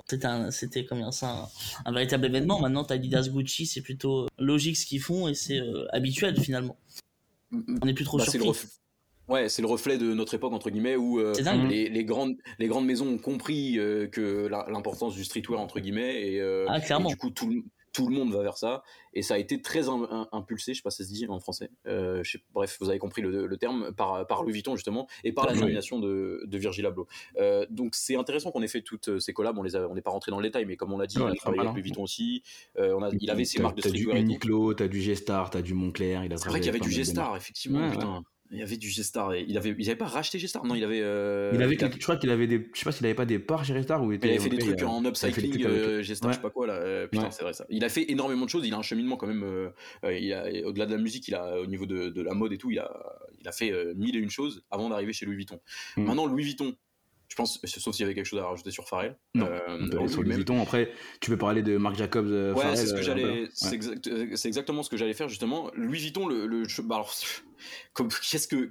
c'était comme ça, un, un véritable événement. Maintenant, t'as Adidas Gucci, c'est plutôt logique ce qu'ils font et c'est euh, habituel finalement. On n'est plus trop Bah, c'est le surpris. reflet. Ouais, c'est le reflet de notre époque entre guillemets où euh, les, les grandes les grandes maisons ont compris euh, que l'importance du streetwear entre guillemets et, euh, Ah, clairement. et du coup tout le, tout le monde va vers ça et ça a été très im- im- impulsé, je sais pas si ça se dit en français. Euh, je sais- bref, vous avez compris le, le terme par par Louis Vuitton justement et par la nomination de, de Virgil Abloh. Euh, donc c'est intéressant qu'on ait fait toutes ces collabs. On les a, on n'est pas rentré dans le détail, mais comme on l'a dit, Ouais, on a travaillé avec. Louis Vuitton aussi. Euh, on a, il avait ses T'as- marques de T'as du streetwear. et tout. Uniqlo, t'as du G-Star, t'as du Montclair. Il a C'est vrai qu'il y avait du G-Star, effectivement. Ouais, putain. Il y avait du G-Star. et Il avait, ils avaient pas racheté G-Star? Non, il avait. euh, Il avait, a- quelques- je crois qu'il avait des, je sais pas s'il avait pas des parts chez G-Star ou il avait fait des trucs en il a fait des upcycling, trucs avec- euh, G-Star, Ouais. je sais pas quoi là. euh, putain, Ouais. c'est vrai ça. Il a fait énormément de choses. Il a un cheminement quand même. euh, euh, il a, au-delà de la musique, il a au niveau de, de la mode et tout, il a, il a fait euh, mille et une choses avant d'arriver chez Louis Vuitton. Mm. Maintenant, Louis Vuitton. Je pense, sauf s'il y avait quelque chose à rajouter sur Pharrell. Non, Euh, On en sur Louis. Vuitton. Après, tu peux parler de Marc Jacobs. euh, Ouais, c'est ce que euh, j'allais, c'est Ouais. exact- euh, c'est exactement ce que j'allais faire justement. Louis Vuitton, le, le bah alors,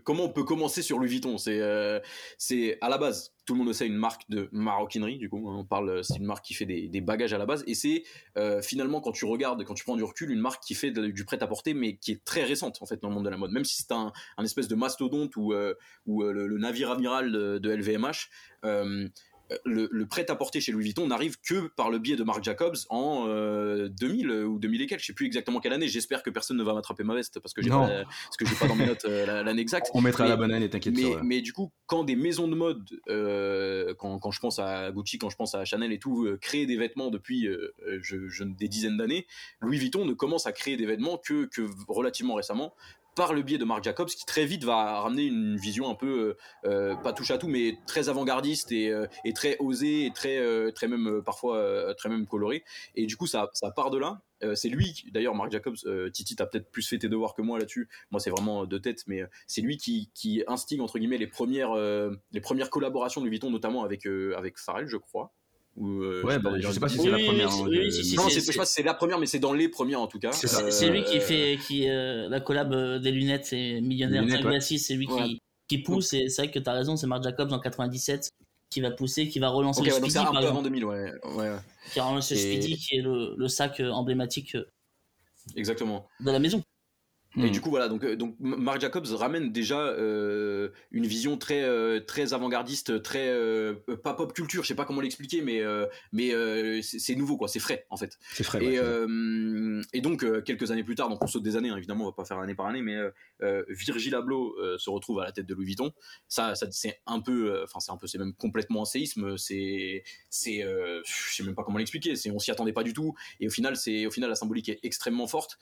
comment on peut commencer sur Louis Vuitton? C'est, euh, à la base, tout le monde sait, une marque de maroquinerie. Du coup, hein, on parle, c'est une marque qui fait des, bagages à la base, et c'est euh, finalement quand tu regardes, quand tu prends du recul, une marque qui fait du prêt à porter, mais qui est très récente en fait dans le monde de la mode. Même si c'est un, espèce de mastodonte ou euh, euh, le, navire amiral de LVMH. Euh, le, le prêt-à-porter chez Louis Vuitton n'arrive que par le biais de Marc Jacobs en euh, 2000 ou 2000 et quelques, je sais plus exactement quelle année. J'espère que personne ne va m'attraper ma veste parce que j'ai Non. pas, parce que j'ai pas dans mes notes euh, la- l'année exacte. On mettra Mais- la bonne année, t'inquiète. Mais, euh, mais du coup, quand des maisons de mode, euh, quand, quand je pense à Gucci, quand je pense à Chanel et tout, euh, créent des vêtements depuis euh, euh, je, je- des dizaines d'années, Louis Vuitton ne commence à créer des vêtements que, que relativement récemment par le biais de Marc Jacobs qui très vite va ramener une vision un peu euh, euh, pas touche à tout mais très avant-gardiste et, euh, très osée et très euh, très même euh, parfois euh, très même colorée et du coup ça, ça part de là. Euh, c'est lui d'ailleurs Marc Jacobs euh, Titi t'as peut-être plus fait tes devoirs que moi là-dessus. Moi c'est vraiment de tête mais euh, c'est lui qui, qui instigue entre guillemets les premières euh, les premières collaborations de Vuitton notamment avec euh, avec Pharrell je crois Ou, euh, Ouais, sais bah, pas, je sais pas si Oui, c'est la première. oui, hein, oui, de- si, si, non, c'est- c'est, je sais pas si c'est la première, mais c'est dans les premières en tout cas. C'est. Euh, C'est lui qui fait qui euh, la collab des lunettes, c'est millionnaire c'est lui Ouais. qui, qui pousse et c'est vrai que t'as raison, c'est Marc Jacobs en 97 qui va pousser, qui va relancer le ouais, donc Speedy c'est un par peu avant 2000, ouais. ouais, qui a relancé le Et- Speedy qui est le, le sac emblématique exactement. de la maison. Et Hmm. du coup, voilà, donc, euh, donc Marc Jacobs ramène déjà euh, une vision très, euh, très avant-gardiste, très euh, pas pop culture, je sais pas comment l'expliquer, mais, mais c'est, nouveau, quoi, c'est frais en fait. C'est frais. Et, ouais, et donc, quelques années plus tard, donc on saute des années, hein, évidemment, on va pas faire année par année, mais Virgil Abloh se retrouve à la tête de Louis Vuitton. Ça, ça c'est un peu, enfin, c'est un peu, c'est même complètement un séisme. C'est, c'est, je sais même pas comment l'expliquer. C'est, on s'y attendait pas du tout. Et au final, c'est, au final, la symbolique est extrêmement forte.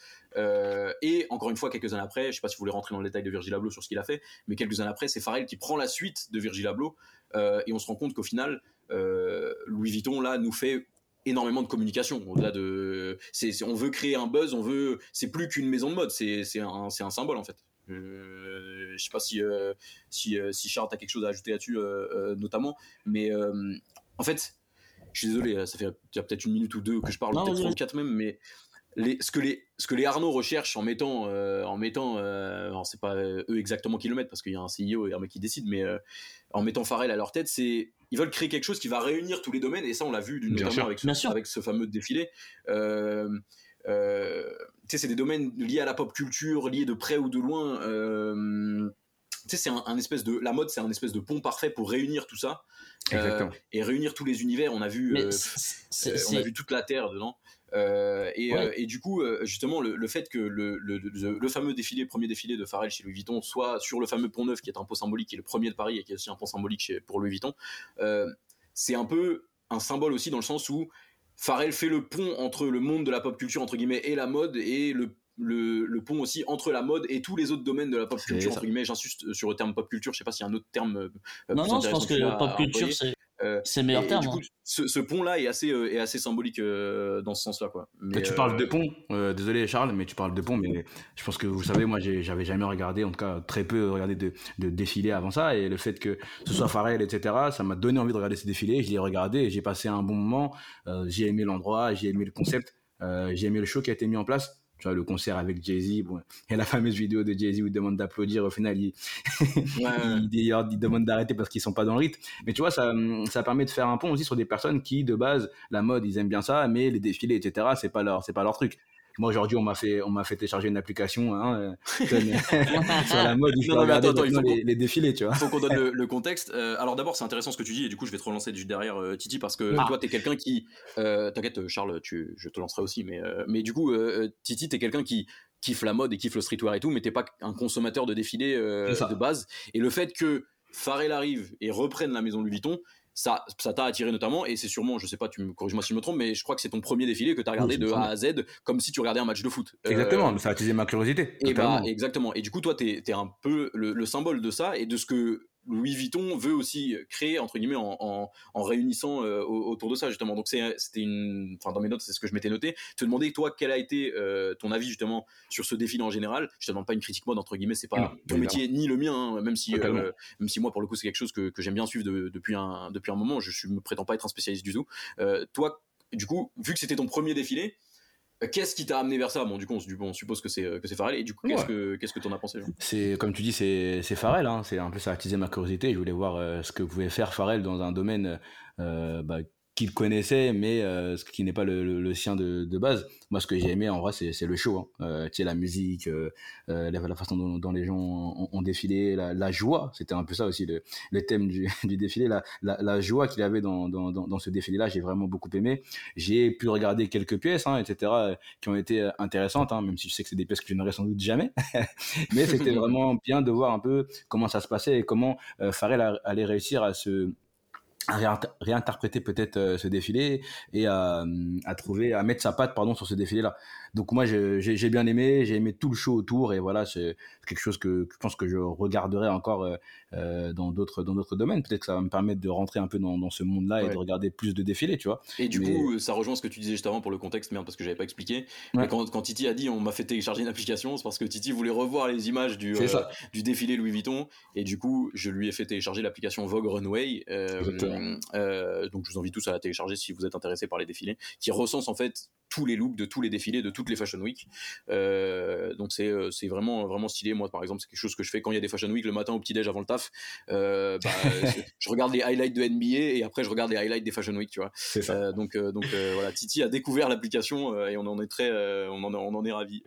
Et encore une fois, quelques années après, je sais pas si vous voulez rentrer dans le détail de Virgil Abloh sur ce qu'il a fait, mais quelques années après, c'est Pharrell qui prend la suite de Virgil Abloh. Euh, et on se rend compte qu'au final, euh, Louis Vuitton là nous fait énormément de communication au-delà de on veut créer un buzz on veut c'est plus qu'une maison de mode c'est un un symbole en fait euh, je sais pas si euh, si euh, si Charles a quelque chose à ajouter là-dessus notamment mais en fait je suis désolé ça fait peut-être une minute ou deux que je parle peut-être vas-y, trois ou vas-y. quatre même mais les, ce que les ce que les Arnaud recherchent en mettant euh, en mettant euh, alors c'est pas euh, eux exactement qui le mettent parce qu'il y a un CEO et un mec qui décide mais euh, en mettant Pharrell à leur tête c'est ils veulent créer quelque chose qui va réunir tous les domaines et ça on l'a vu notamment sûr. avec ce, avec ce fameux défilé euh, euh, tu sais c'est des domaines liés à la pop culture liés de près ou de loin euh, tu sais c'est un, un espèce de la mode c'est un espèce de pont parfait pour réunir tout ça euh, et réunir tous les univers on a vu on a vu toute la terre dedans. Euh, et, Ouais. euh, et du coup, euh, justement, le, le fait que le, le, le- le fameux défilé, premier défilé de Pharrell chez Louis Vuitton, soit sur le fameux pont neuf qui est un pont symbolique, qui est le premier de Paris et qui est aussi un pont symbolique chez, pour Louis Vuitton, euh, c'est un peu un symbole aussi dans le sens où Pharrell fait le pont entre le monde de la pop culture entre guillemets et la mode et le le, le pont aussi entre la mode et tous les autres domaines de la pop culture entre guillemets. J'insiste sur le terme pop culture je sais pas s'il y a un autre terme euh, Non, non, je pense que tu l'as pop culture, c'est c'est le meilleur et- et terme. du hein. coup, ce, ce pont-là est assez, euh, est assez symbolique euh, dans ce sens-là, quoi. Mais, tu euh, parles de pont, euh, désolé Charles, mais tu parles de pont, mais je pense que vous savez, moi j'ai- j'avais jamais regardé, en tout cas très peu regardé de, de défilés avant ça, et le fait que ce soit Pharrell, etc., ça m'a donné envie de regarder ces défilés, je l'ai regardé, j'ai passé un bon moment, euh, j'ai aimé l'endroit, j'ai aimé le concept, euh, j'ai aimé le show qui a été mis en place. Tu vois, le concert avec Jay-Z, bon, et la fameuse vidéo de Jay-Z où il demande d'applaudir, au final, il, ouais, il, il demande d'arrêter parce qu'ils sont pas dans le rythme. Mais tu vois, ça, ça permet de faire un pont aussi sur des personnes qui, de base, la mode, ils aiment bien ça, mais les défilés, etc., c'est pas leur, c'est pas leur truc. Moi, aujourd'hui, on m'a fait, on m'a fait télécharger une application, hein, euh, sur la mode, Non, non, mais attends, attends, il faut les, les défilés, tu vois. faut qu'on donne le, le contexte. Euh, alors d'abord, c'est intéressant ce que tu dis, et du coup, je vais te relancer derrière euh, Titi parce que Ah. toi, t'es quelqu'un qui, euh, t'inquiète, Charles, tu, je te lancerai aussi, mais euh, mais du coup, euh, Titi, t'es quelqu'un qui kiffe la mode et kiffe le streetwear et tout, mais t'es pas un consommateur de défilés euh, de base. Et le fait que Pharrell arrive et reprenne la maison Louis Vuitton. Ça, ça t'a attiré notamment, et c'est sûrement, je sais pas, tu me corriges-moi si je me trompe, mais je crois que c'est ton premier défilé que t'as regardé c'est de A à Z, comme si tu regardais un match de foot. Euh, Exactement, ça a attisé ma curiosité. et bah, exactement. Et du coup, toi, t'es es un peu le, le symbole de ça et de ce que Louis Vuitton veut aussi créer entre guillemets en, en, en réunissant euh, au- autour de ça justement. Donc c'était une, enfin dans mes notes c'est ce que je m'étais noté. Te demander toi quel a été euh, ton avis justement sur ce défilé en général. Je te demande pas une critique mode entre guillemets, c'est pas Non, ton métier ni le mien, hein, même si euh, même si moi pour le coup c'est quelque chose que, que j'aime bien suivre de- depuis un depuis un moment. Je suis, me prétends pas être un spécialiste du tout. Toi, du coup, vu que c'était ton premier défilé. Euh, Qu'est-ce qui t'a amené vers ça? Bon, du coup, on, du coup, on suppose que c'est que c'est Pharrell. Et du coup, qu'est-ce Ouais. que qu'est-ce que t'en as pensé C'est comme tu dis, c'est c'est Pharrell. Hein. C'est un peu ça a attisé ma curiosité. Je voulais voir euh, ce que pouvait faire Pharrell dans un domaine euh, bah, qu'il connaissait, mais euh, ce qui n'est pas le, le- le sien de, de base. Moi, ce que j'ai aimé, en vrai, c'est c'est le show. Hein. Euh, tu sais, la musique, euh, euh, la, la façon dont, dont les gens ont, ont défilé, la, la joie. C'était un peu ça aussi le, le thème du, du défilé, la, la, joie qu'il avait dans, dans, dans, ce défilé-là. J'ai vraiment beaucoup aimé. J'ai pu regarder quelques pièces, hein, etc., euh, qui ont été euh, intéressantes, hein, même si je sais que c'est des pièces que je n'aurai sans doute jamais. Mais c'était vraiment bien de voir un peu comment ça se passait et comment euh, Pharrell a- allait réussir à se à réinter- réinterpréter peut-être euh, ce défilé et à, euh, à trouver à mettre sa patte pardon sur ce défilé là donc moi j'ai bien aimé j'ai aimé tout le show autour et voilà c'est quelque chose que, je pense que je regarderai encore euh, euh, dans d'autres dans d'autres domaines peut-être que ça va me permettre de rentrer un peu dans, dans ce monde là et de regarder plus de défilés tu vois Et du Mais- coup, ça rejoint ce que tu disais juste avant pour le contexte, merde, parce que j'avais pas expliqué. Ouais. Mais quand, quand Titi a dit on m'a fait télécharger une application, c'est parce que Titi voulait revoir les images du, euh, du défilé Louis Vuitton. Et du coup, je lui ai fait télécharger l'application Vogue Runway. euh, donc, je vous invite tous à la télécharger si vous êtes intéressés par les défilés, qui recense en fait tous les looks de tous les défilés de toutes les Fashion Week. Euh, donc, c'est euh, c'est vraiment, vraiment stylé. Moi, par exemple, c'est quelque chose que je fais quand il y a des Fashion Week le matin au petit-déj avant le taf. Euh, bah, je regarde les highlights de NBA et après, je regarde les highlights des Fashion Week, tu vois. c'est ça Euh, donc, euh, donc euh, voilà, Titi a découvert l'application euh, et on en est très, euh, on en, est- on en est ravi.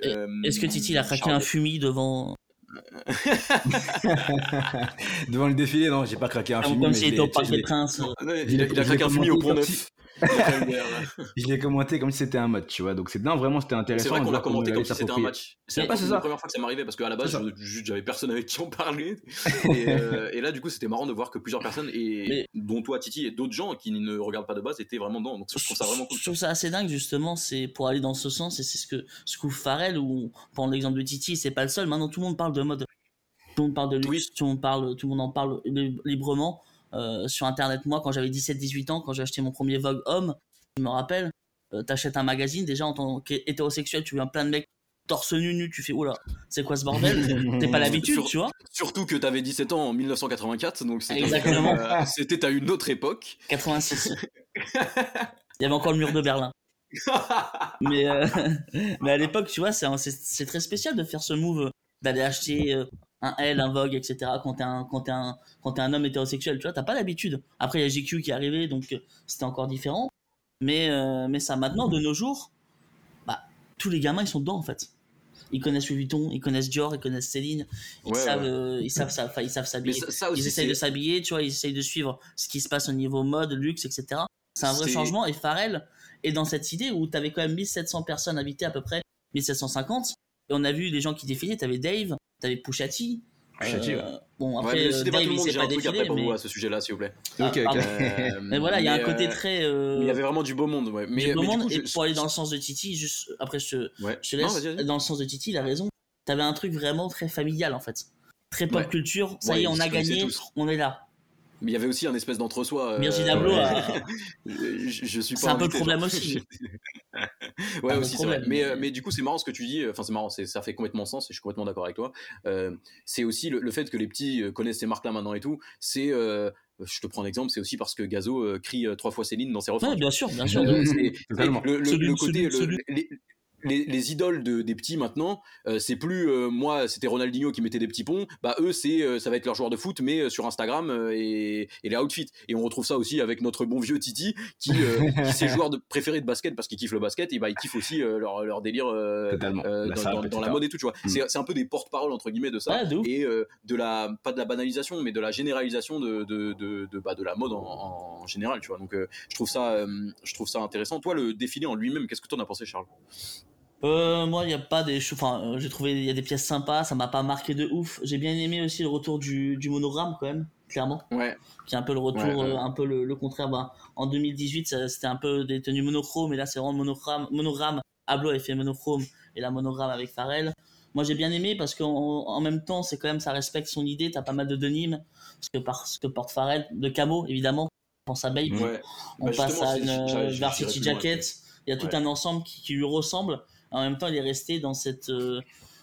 Est-ce que Titi il a craqué un fumi devant devant le défilé non j'ai pas craqué un comme, film comme s'il était au Parc des Princes il, a, il a je craqué un fumier au pont neuf. Je l'ai commenté comme si c'était un match tu vois donc c'est non vraiment c'était intéressant C'est vrai qu'on l'a commenté comme si c'était un match. C'est la, première fois que ça m'arrivait parce qu'à la base, j'avais personne avec qui en parler. Et, euh, et là, du coup, c'était marrant de voir que plusieurs personnes, et Mais- dont toi, Titi, et d'autres gens qui ne regardent pas de base étaient vraiment dedans. Donc je trouve ça vraiment cool. Je trouve ça assez dingue justement, c'est pour aller dans ce sens et c'est ce que ce que Pharrell ou pour l'exemple de Titi, c'est pas le seul. Maintenant tout le monde parle de mode, tout le monde parle de luxe, Oui. tout le monde parle, tout le monde en parle li- librement sur internet. Moi, quand j'avais 17-18 ans, quand j'ai acheté mon premier Vogue homme, je me rappelle, euh, t'achètes un magazine déjà en tant qu'hétérosexuel, tu vois plein de mecs torse nu nu, tu fais oula, c'est quoi ce bordel? T'es pas l'habitude, tu vois? Surtout que t'avais 17 ans en 1984, donc c'était euh, c'était à une autre époque. 86. Il y avait encore le mur de Berlin. mais, euh, mais à l'époque, tu vois, c'est très spécial de faire ce move, euh, d'aller acheter euh, un L, un Vogue, etc. quand t'es un, quand t'es un, quand t'es un homme hétérosexuel, tu vois, t'as pas l'habitude. Après, il y a GQ qui est arrivé, donc euh, c'était encore différent. Mais, euh, mais ça, maintenant, de nos jours, bah, tous les gamins, ils sont dedans, en fait. Ils connaissent Louis Vuitton, ils connaissent Dior, ils connaissent Céline, ils Ouais, savent, ouais. euh, ils savent, ça- ils savent s'habiller ils essayent de s'habiller, tu vois, ils essayent de suivre ce qui se passe au niveau mode, luxe, etc. C'est un vrai changement et Pharrell est dans cette idée où tu avais quand même 1700 personnes invitées à peu près, 1750. Et on a vu des gens qui défilaient, tu avais Dave, tu avais Pusha T, Je te dis, ouais. Euh, bon, Ouais, après, mais euh, Dave, tout le il monde, s'est j'ai pas un truc après défilé, pour mais... vous à ce sujet-là, s'il vous plaît. Ah, Ok, ok. Euh, Mais voilà, il y a un côté euh, très. euh, Il y avait vraiment du beau monde, ouais. Mais, du beau mais monde, du coup, et je- pour aller dans le sens de Titi, juste après je te, Ouais. je te Non, laisse, dans le sens de Titi, il a raison. T'avais un truc vraiment très familial en fait. Très pop Ouais. culture, ça Ouais, y est, on a gagné, on est là. Mais il y avait aussi un espèce d'entre-soi. euh, Virgil Abloh ouais. a- je, je suis pas C'est un peu le problème aussi. ouais, un aussi, c'est vrai. Mais, euh, mais- du coup, c'est marrant ce que tu dis. Enfin, c'est marrant, c'est- ça fait complètement sens et je suis complètement d'accord avec toi. Euh, c'est aussi le, le fait que les petits euh, connaissent ces marques-là maintenant et tout. C'est, euh, je te prends un exemple, c'est aussi parce que Gazo euh, crie euh, trois fois Céline dans ses refrains. Ouais, bien sûr, bien sûr. Le, le- Celui- le côté, les, les, les idoles de, des petits maintenant, euh, c'est plus euh, moi, c'était Ronaldinho qui mettait des petits ponts. Bah eux, c'est euh, ça va être leur joueur de foot, mais sur Instagram et, et les outfits. Et on retrouve ça aussi avec notre bon vieux Titi, qui, qui c'est joueur de, préféré de basket parce qu'il kiffe le basket. Et bah il kiffe aussi leur, leur délire euh, La dans, dans- dans la mode et tout. Tu vois, Mm. c'est un peu des porte-parole entre guillemets de ça et de la pas de la banalisation, mais de la généralisation de de de, de, bah, de la mode en, en général. Tu vois, donc je trouve ça je trouve ça intéressant. Toi, le défilé en lui-même, qu'est-ce que t'en as pensé, Charles? Euh, moi, il y a pas des, enfin, euh, j'ai trouvé il y a des pièces sympas, ça m'a pas marqué de ouf. J'ai bien aimé aussi le retour du, du monogramme quand même, clairement, Ouais. qui est un peu le retour, Ouais, ouais. euh, un peu le, le contraire. Bah, en 2018, ça- c'était un peu des tenues monochromes, et là c'est vraiment monogramme, monogramme. Ablo avait fait monochrome et la monogramme avec Pharrell. Moi j'ai bien aimé parce qu'en en même temps c'est quand même ça respecte son idée. T'as pas mal de denim, ce que parce que porte Pharrell, de camo évidemment. On pense à Bape. Ouais. On Bah, passe à une euh, varsity jacket. Il y a tout un ensemble qui, qui lui ressemble. En même temps, il est resté dans cette euh,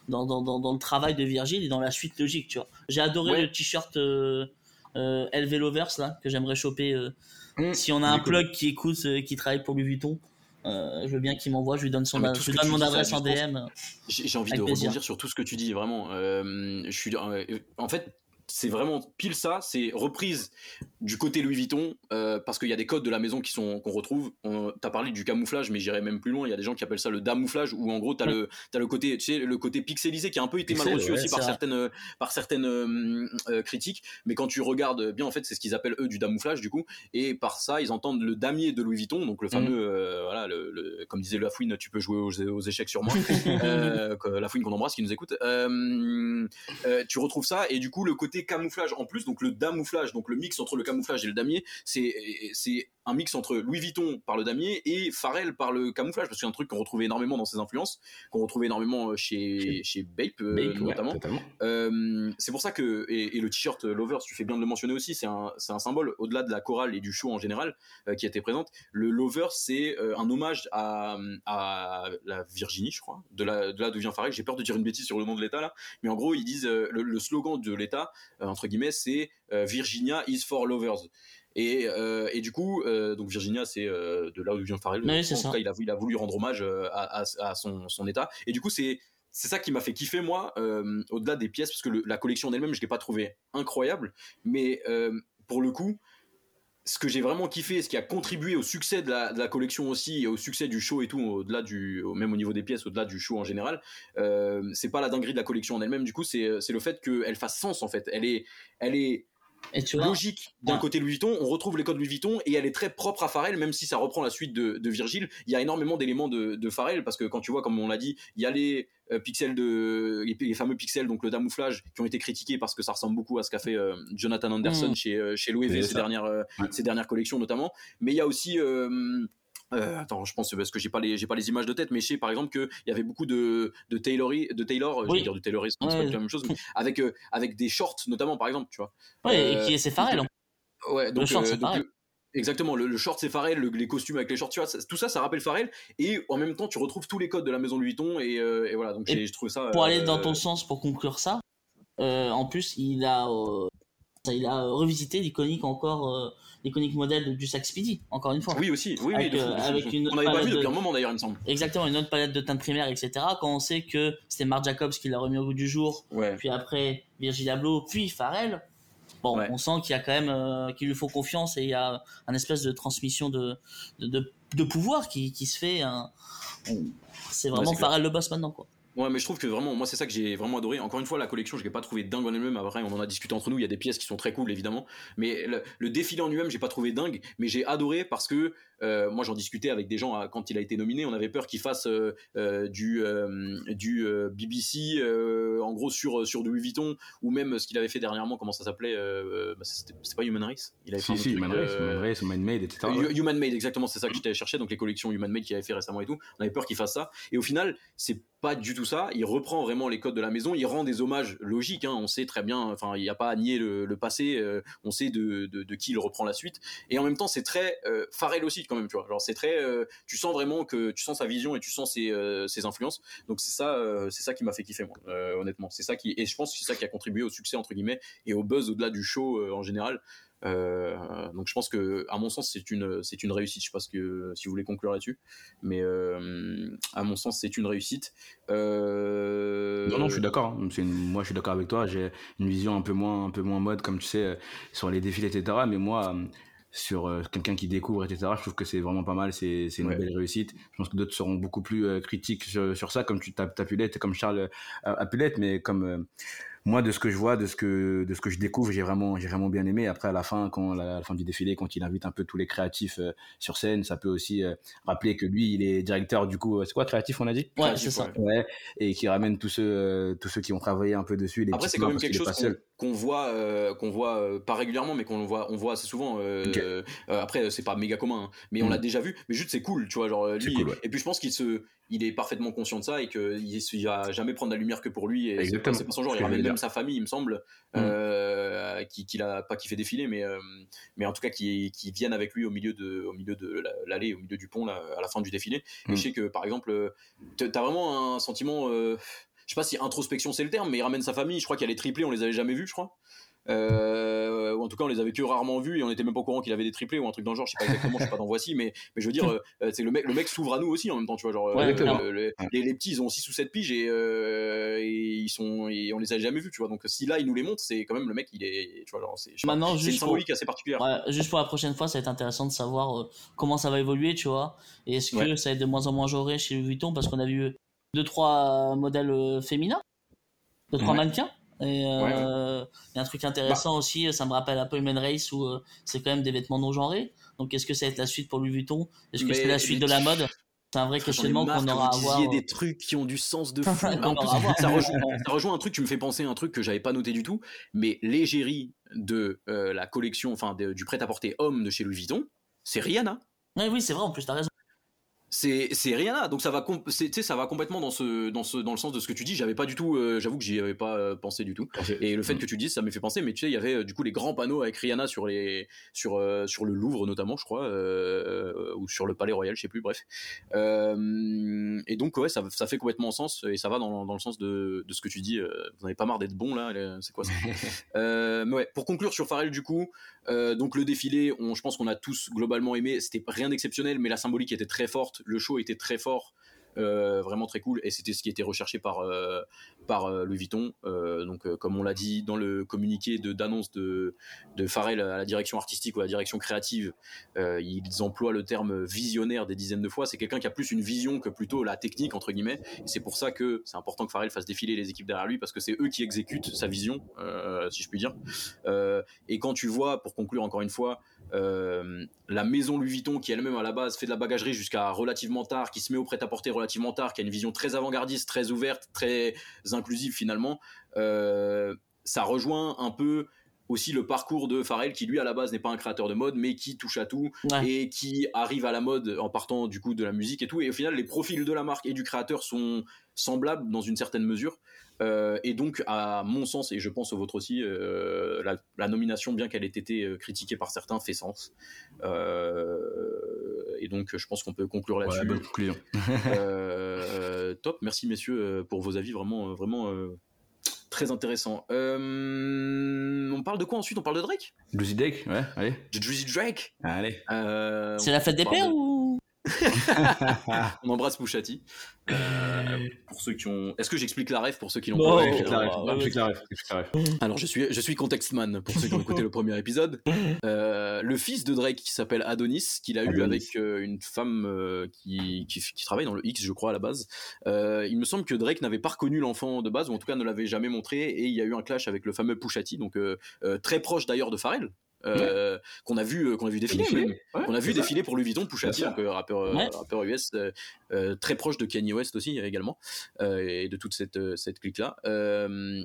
dans, dans, dans, dans le travail de Virgile et dans la suite logique, tu vois. J'ai adoré Ouais. le t-shirt euh, euh, LV Lovers là que j'aimerais choper. euh. Mmh. Si on a un plug qui écoute, euh, qui travaille pour Louis Vuitton, je veux bien qu'il m'envoie. Je lui donne son, Ah, je donne mon adresse en. DM. J'ai envie de plaisir. rebondir sur tout ce que tu dis, vraiment. Je suis, en fait, c'est vraiment pile ça, c'est reprise du côté Louis Vuitton, euh, parce qu'il y a des codes de la maison qui sont qu'on retrouve. T'as parlé du camouflage, mais j'irais même plus loin. Il y a des gens qui appellent ça le damouflage, où en gros t'as le t'as le côté, tu sais, le côté pixelisé qui a un peu été mal reçu ouais, aussi par certaines par certaines euh, euh, critiques. Mais quand tu regardes bien, en fait, c'est ce qu'ils appellent eux du damouflage du coup. Et par ça, ils entendent le damier de Louis Vuitton, donc le fameux, euh, voilà, le, le- comme disait Lafouine, tu peux jouer aux, aux échecs sur moi. Lafouine qu'on embrasse, qui nous écoute. Tu retrouves ça et du coup le côté camouflage en plus, donc le damouflage, donc le mix entre le camouflage et le damier, c'est c'est un mix entre Louis Vuitton par le damier et Pharrell par le camouflage, parce que c'est un truc qu'on retrouve énormément dans ses influences, qu'on retrouve énormément euh, chez chez Bape, euh, Bape, notamment. Euh, c'est pour ça que et, et le t-shirt Lovers, tu fais bien de le mentionner aussi, c'est un c'est un symbole au-delà de la chorale et du show en général euh, qui était présente. Le Lover, c'est euh, un hommage à, à la Virginie, je crois, de là de là d'où vient Pharrell. J'ai peur de dire une bêtise sur le nom de l'État là, mais en gros ils disent le, le slogan de l'État entre guillemets c'est euh, Virginia is for lovers. Et, euh, et du coup, euh, donc Virginia, c'est euh, de là où vient Pharrell. Oui, En tout cas, il a, voulu- il a voulu rendre hommage euh, à, à, à son, son état. Et du coup, c'est c'est ça qui m'a fait kiffer moi, euh, au-delà des pièces, parce que le- la collection en elle-même, je l'ai pas trouvée incroyable, mais euh, pour le coup, ce que j'ai vraiment kiffé, ce qui a contribué au succès de la, collection aussi, et au succès du show et tout, au-delà du, même au niveau des pièces, au-delà du show en général, euh, c'est pas la dinguerie de la collection en elle-même. Du coup, c'est c'est le fait qu'elle fasse sens en fait. Elle est, elle est Et tu vois, logique d'un Ouais. côté Louis Vuitton, on retrouve les codes Louis Vuitton et elle est très propre à Pharrell, même si ça reprend la suite de, de Virgile. Il y a énormément d'éléments de, de Pharrell parce que quand tu vois, comme on l'a dit, il y a les euh, pixels de les, les fameux pixels, donc le damouflage, qui ont été critiqués parce que ça ressemble beaucoup à ce qu'a fait euh, Jonathan Anderson Mm. chez euh, chez Louis V ça. ces dernières euh, Ouais. ces dernières collections notamment. Mais il y a aussi euh, euh, attends, je pense parce que j'ai pas les j'ai pas les images de tête, mais je sais par exemple qu'il y avait beaucoup de de Taylor de Taylor, je vais dire de Taylorisme, c'est pas la même chose, mais avec euh, avec des shorts notamment par exemple, tu vois. ouais, Euh, et qui est hein. Ouais, donc, short, euh, c'est donc, le- Exactement, le, le short c'est Pharrell, le- les costumes avec les shorts, tu vois, ça- tout ça, ça rappelle Pharrell, et en même temps tu retrouves tous les codes de la maison Louis Vuitton, et, euh, et voilà, donc Et j'ai- je trouve ça. Pour euh, aller dans ton sens, pour conclure ça, euh, en plus, il a, euh, il a revisité l'iconique encore, euh, l'iconique modèle du sac Speedy, encore une fois. Oui, aussi, oui, Avec, fou, euh, avec une On n'avait pas vu depuis de- un moment d'ailleurs, il me semble. Exactement, une autre palette de teintes primaires, etc. Quand on sait que c'était Marc Jacobs qui l'a remis au goût du jour, Ouais. puis après Virgil Abloh, puis Pharrell. Bon, Ouais. on sent qu'il y a quand même, euh, qu'il lui faut confiance et il y a un espèce de transmission de, de, de, de pouvoir qui, qui se fait. hein. C'est vraiment clair. Pharrell le boss maintenant, quoi. Ouais, mais je trouve que vraiment, moi, c'est ça que j'ai vraiment adoré. Encore une fois, la collection, je l'ai pas trouvé dingue en elle-même. Après, on en a discuté entre nous. Il y a des pièces qui sont très cool, évidemment. Mais le, le défilé en lui-même, j'ai pas trouvé dingue. Mais j'ai adoré parce que euh, moi, j'en discutais avec des gens euh, quand il a été nominé. On avait peur qu'il fasse euh, euh du du BBC, en gros sur sur Louis Vuitton, ou même ce qu'il avait fait dernièrement. Comment ça s'appelait bah, C'était pas Human Race? Il avait si, fait si, Human, Race, Human Race, Human Made, etc. Human Made, exactement. C'est ça que j'étais cherché. Donc les collections Human Made qu'il avait fait récemment et tout. On avait peur qu'il fasse ça. Et au final, c'est pas du tout ça. Il reprend vraiment les codes de la maison. Il rend des hommages logiques. Hein. On sait très bien. Enfin, il n'y a pas à nier le, passé. on sait de, de, qui il reprend la suite. Et en même temps, c'est très euh, Pharrell aussi quand même. Tu vois. Genre, c'est très euh, tu sens vraiment que tu sens sa vision et tu sens ses, euh, influences. Donc c'est ça, euh, c'est ça qui m'a fait kiffer moi, honnêtement. C'est ça qui et je pense que c'est ça qui a contribué au succès entre guillemets et au buzz au-delà du show en général. Euh, donc je pense que, à mon sens, c'est une c'est une réussite. Je sais pas ce que si vous voulez conclure là-dessus, mais euh, à mon sens, c'est une réussite. Euh... Non non, je suis d'accord. Hein. Moi, je suis d'accord avec toi. J'ai une vision un peu moins un peu moins mode, comme tu sais, sur les défilés, etc. Mais moi, sur euh, quelqu'un qui découvre, etc. Je trouve que c'est vraiment pas mal, c'est une belle réussite. Je pense que d'autres seront beaucoup plus euh, critiques sur, sur, ça, comme tu as, pu l'être, comme Charles euh, a pu l'être, mais comme moi de ce que je vois de ce que de ce que je découvre j'ai vraiment j'ai vraiment bien aimé après à la fin quand la, la, fin du défilé quand il invite un peu tous les créatifs euh, sur scène ça peut aussi euh, rappeler que lui il est directeur du coup euh, c'est quoi créatif on a dit? Ouais c'est ça ouais et qui ramène tous ceux tous ceux qui ont travaillé un peu dessus les après c'est quand même quelque chose qu'on voit qu'on voit pas régulièrement mais qu'on voit on voit assez souvent après c'est pas méga commun hein, mais on mm. l'a déjà vu mais juste c'est cool tu vois genre lui et puis je pense qu'il se il est parfaitement conscient de ça et qu'il il va jamais prendre la lumière que pour lui. Et c'est pas son genre. Il ramène même sa famille, il me semble, mm. euh, qui, qui a pas qui fait défiler, mais euh, mais en tout cas qui, qui viennent avec lui au milieu de au milieu de l'allée, au milieu du pont là, à la fin du défilé. Et mm. je sais que par exemple, t'as vraiment un sentiment. Euh, je sais pas si introspection c'est le terme, mais il ramène sa famille. Je crois qu'elle est triplée, on les avait jamais vus, je crois. Euh, en tout cas, on les avait que rarement vus et on était même pas au courant qu'il avait des triplés ou un truc dans le genre. Je sais pas exactement, je sais pas dans voici, mais, mais je veux dire, euh, c'est le mec, le mec s'ouvre à nous aussi en même temps, tu vois. Genre, euh, les, les, petits, ils ont 6 ou 7 piges et, euh, et ils sont, et on les a jamais vus, tu vois. Donc si là, il nous les montre, c'est quand même le mec, il est, tu vois, genre, c'est Maintenant, une symbolique assez particulière. Ouais, juste pour la prochaine fois, ça va être intéressant de savoir comment ça va évoluer, tu vois. Et est-ce que ça va être de moins en moins genré chez Louis Vuitton? Parce qu'on a vu deux trois modèles féminins, deux trois mannequins. Et euh, y a un truc intéressant bah. aussi, ça me rappelle un peu Human Race où euh, c'est quand même des vêtements non genrés. Donc est-ce que ça va être la suite pour Louis Vuitton? Est-ce que c'est la suite de la mode? C'est un vrai questionnement qu'on aura à voir. des trucs qui ont du sens de fou. en plus, ça, rejoint, ça, rejoint, un truc, tu me fais penser à un truc que j'avais pas noté du tout, mais l'égérie de euh, la collection, enfin du prêt-à-porter homme de chez Louis Vuitton, c'est Rihanna. Oui, oui, c'est vrai, en plus, t'as raison c'est c'est Rihanna donc ça va c'est ça va complètement dans ce dans ce dans le sens de ce que tu dis. J'avais pas du tout euh, j'avoue que j'y avais pas euh, pensé du tout. Et le fait mm. que tu dises ça me fait penser mais tu sais il y avait euh, du coup les grands panneaux avec Rihanna sur les sur sur le Louvre notamment je crois ou sur le Palais Royal je sais plus bref. Et donc ouais ça, ça fait complètement sens et ça va dans, dans le sens de, de ce que tu dis vous n'avez pas marre d'être bon là c'est quoi ça mais ouais pour conclure sur Pharrell du coup donc le défilé on je pense qu'on a tous globalement aimé c'était rien d'exceptionnel mais la symbolique était très forte le show était très fort. Euh, vraiment très cool et c'était ce qui était recherché par euh, par euh, Louis Vuitton. Donc comme on l'a dit dans le communiqué d'annonce de de Pharrell à la direction artistique ou à la direction créative ils emploient le terme visionnaire des dizaines de fois. C'est quelqu'un qui a plus une vision que plutôt la technique entre guillemets. Et c'est pour ça que c'est important que Pharrell fasse défiler les équipes derrière lui parce que c'est eux qui exécutent sa vision si je puis dire. Et quand tu vois pour conclure encore une fois euh, la maison Louis Vuitton qui elle-même à la base fait de la bagagerie jusqu'à relativement tard, qui se met au prêt-à-porter relativement tard, qui a une vision très avant-gardiste, très ouverte, très inclusive finalement, euh, ça rejoint un peu aussi le parcours de Pharrell qui lui à la base n'est pas un créateur de mode mais qui touche à tout et qui arrive à la mode en partant du coup de la musique et tout. Et au final les profils de la marque et du créateur sont semblables dans une certaine mesure euh, et donc, à mon sens, et je pense au vôtre aussi, euh, la, nomination, bien qu'elle ait été euh, critiquée par certains, fait sens. et donc, je pense qu'on peut conclure là-dessus. top, merci messieurs pour vos avis, vraiment, vraiment très intéressant. on parle de quoi ensuite? On parle de Drake? Drizzy Drake, ouais, allez. De Drizzy Drake? Allez. C'est la fête des pères ou on embrasse Pouchati. Euh, pour ceux qui ont. Est-ce que j'explique la ref pour ceux qui l'ont pas clair. Alors je suis je suis contextman pour ceux qui ont écouté le premier épisode. Euh, le fils de Drake qui s'appelle Adonis, qu'il a eu avec euh, une femme euh, qui, qui qui travaille dans le X, je crois à la base. Euh, il me semble que Drake n'avait pas reconnu l'enfant de base ou en tout cas ne l'avait jamais montré et il y a eu un clash avec le fameux Pushati, donc euh, euh, très proche d'ailleurs de Pharrell. Euh, qu'on a vu euh, qu'on a vu défiler Défiler, même. ouais, qu'on a vu ça. défiler pour Louis Vuitton donc euh, rappeur Ouais. rappeur US euh, très proche de Kanye West aussi également et de toute cette cette clique là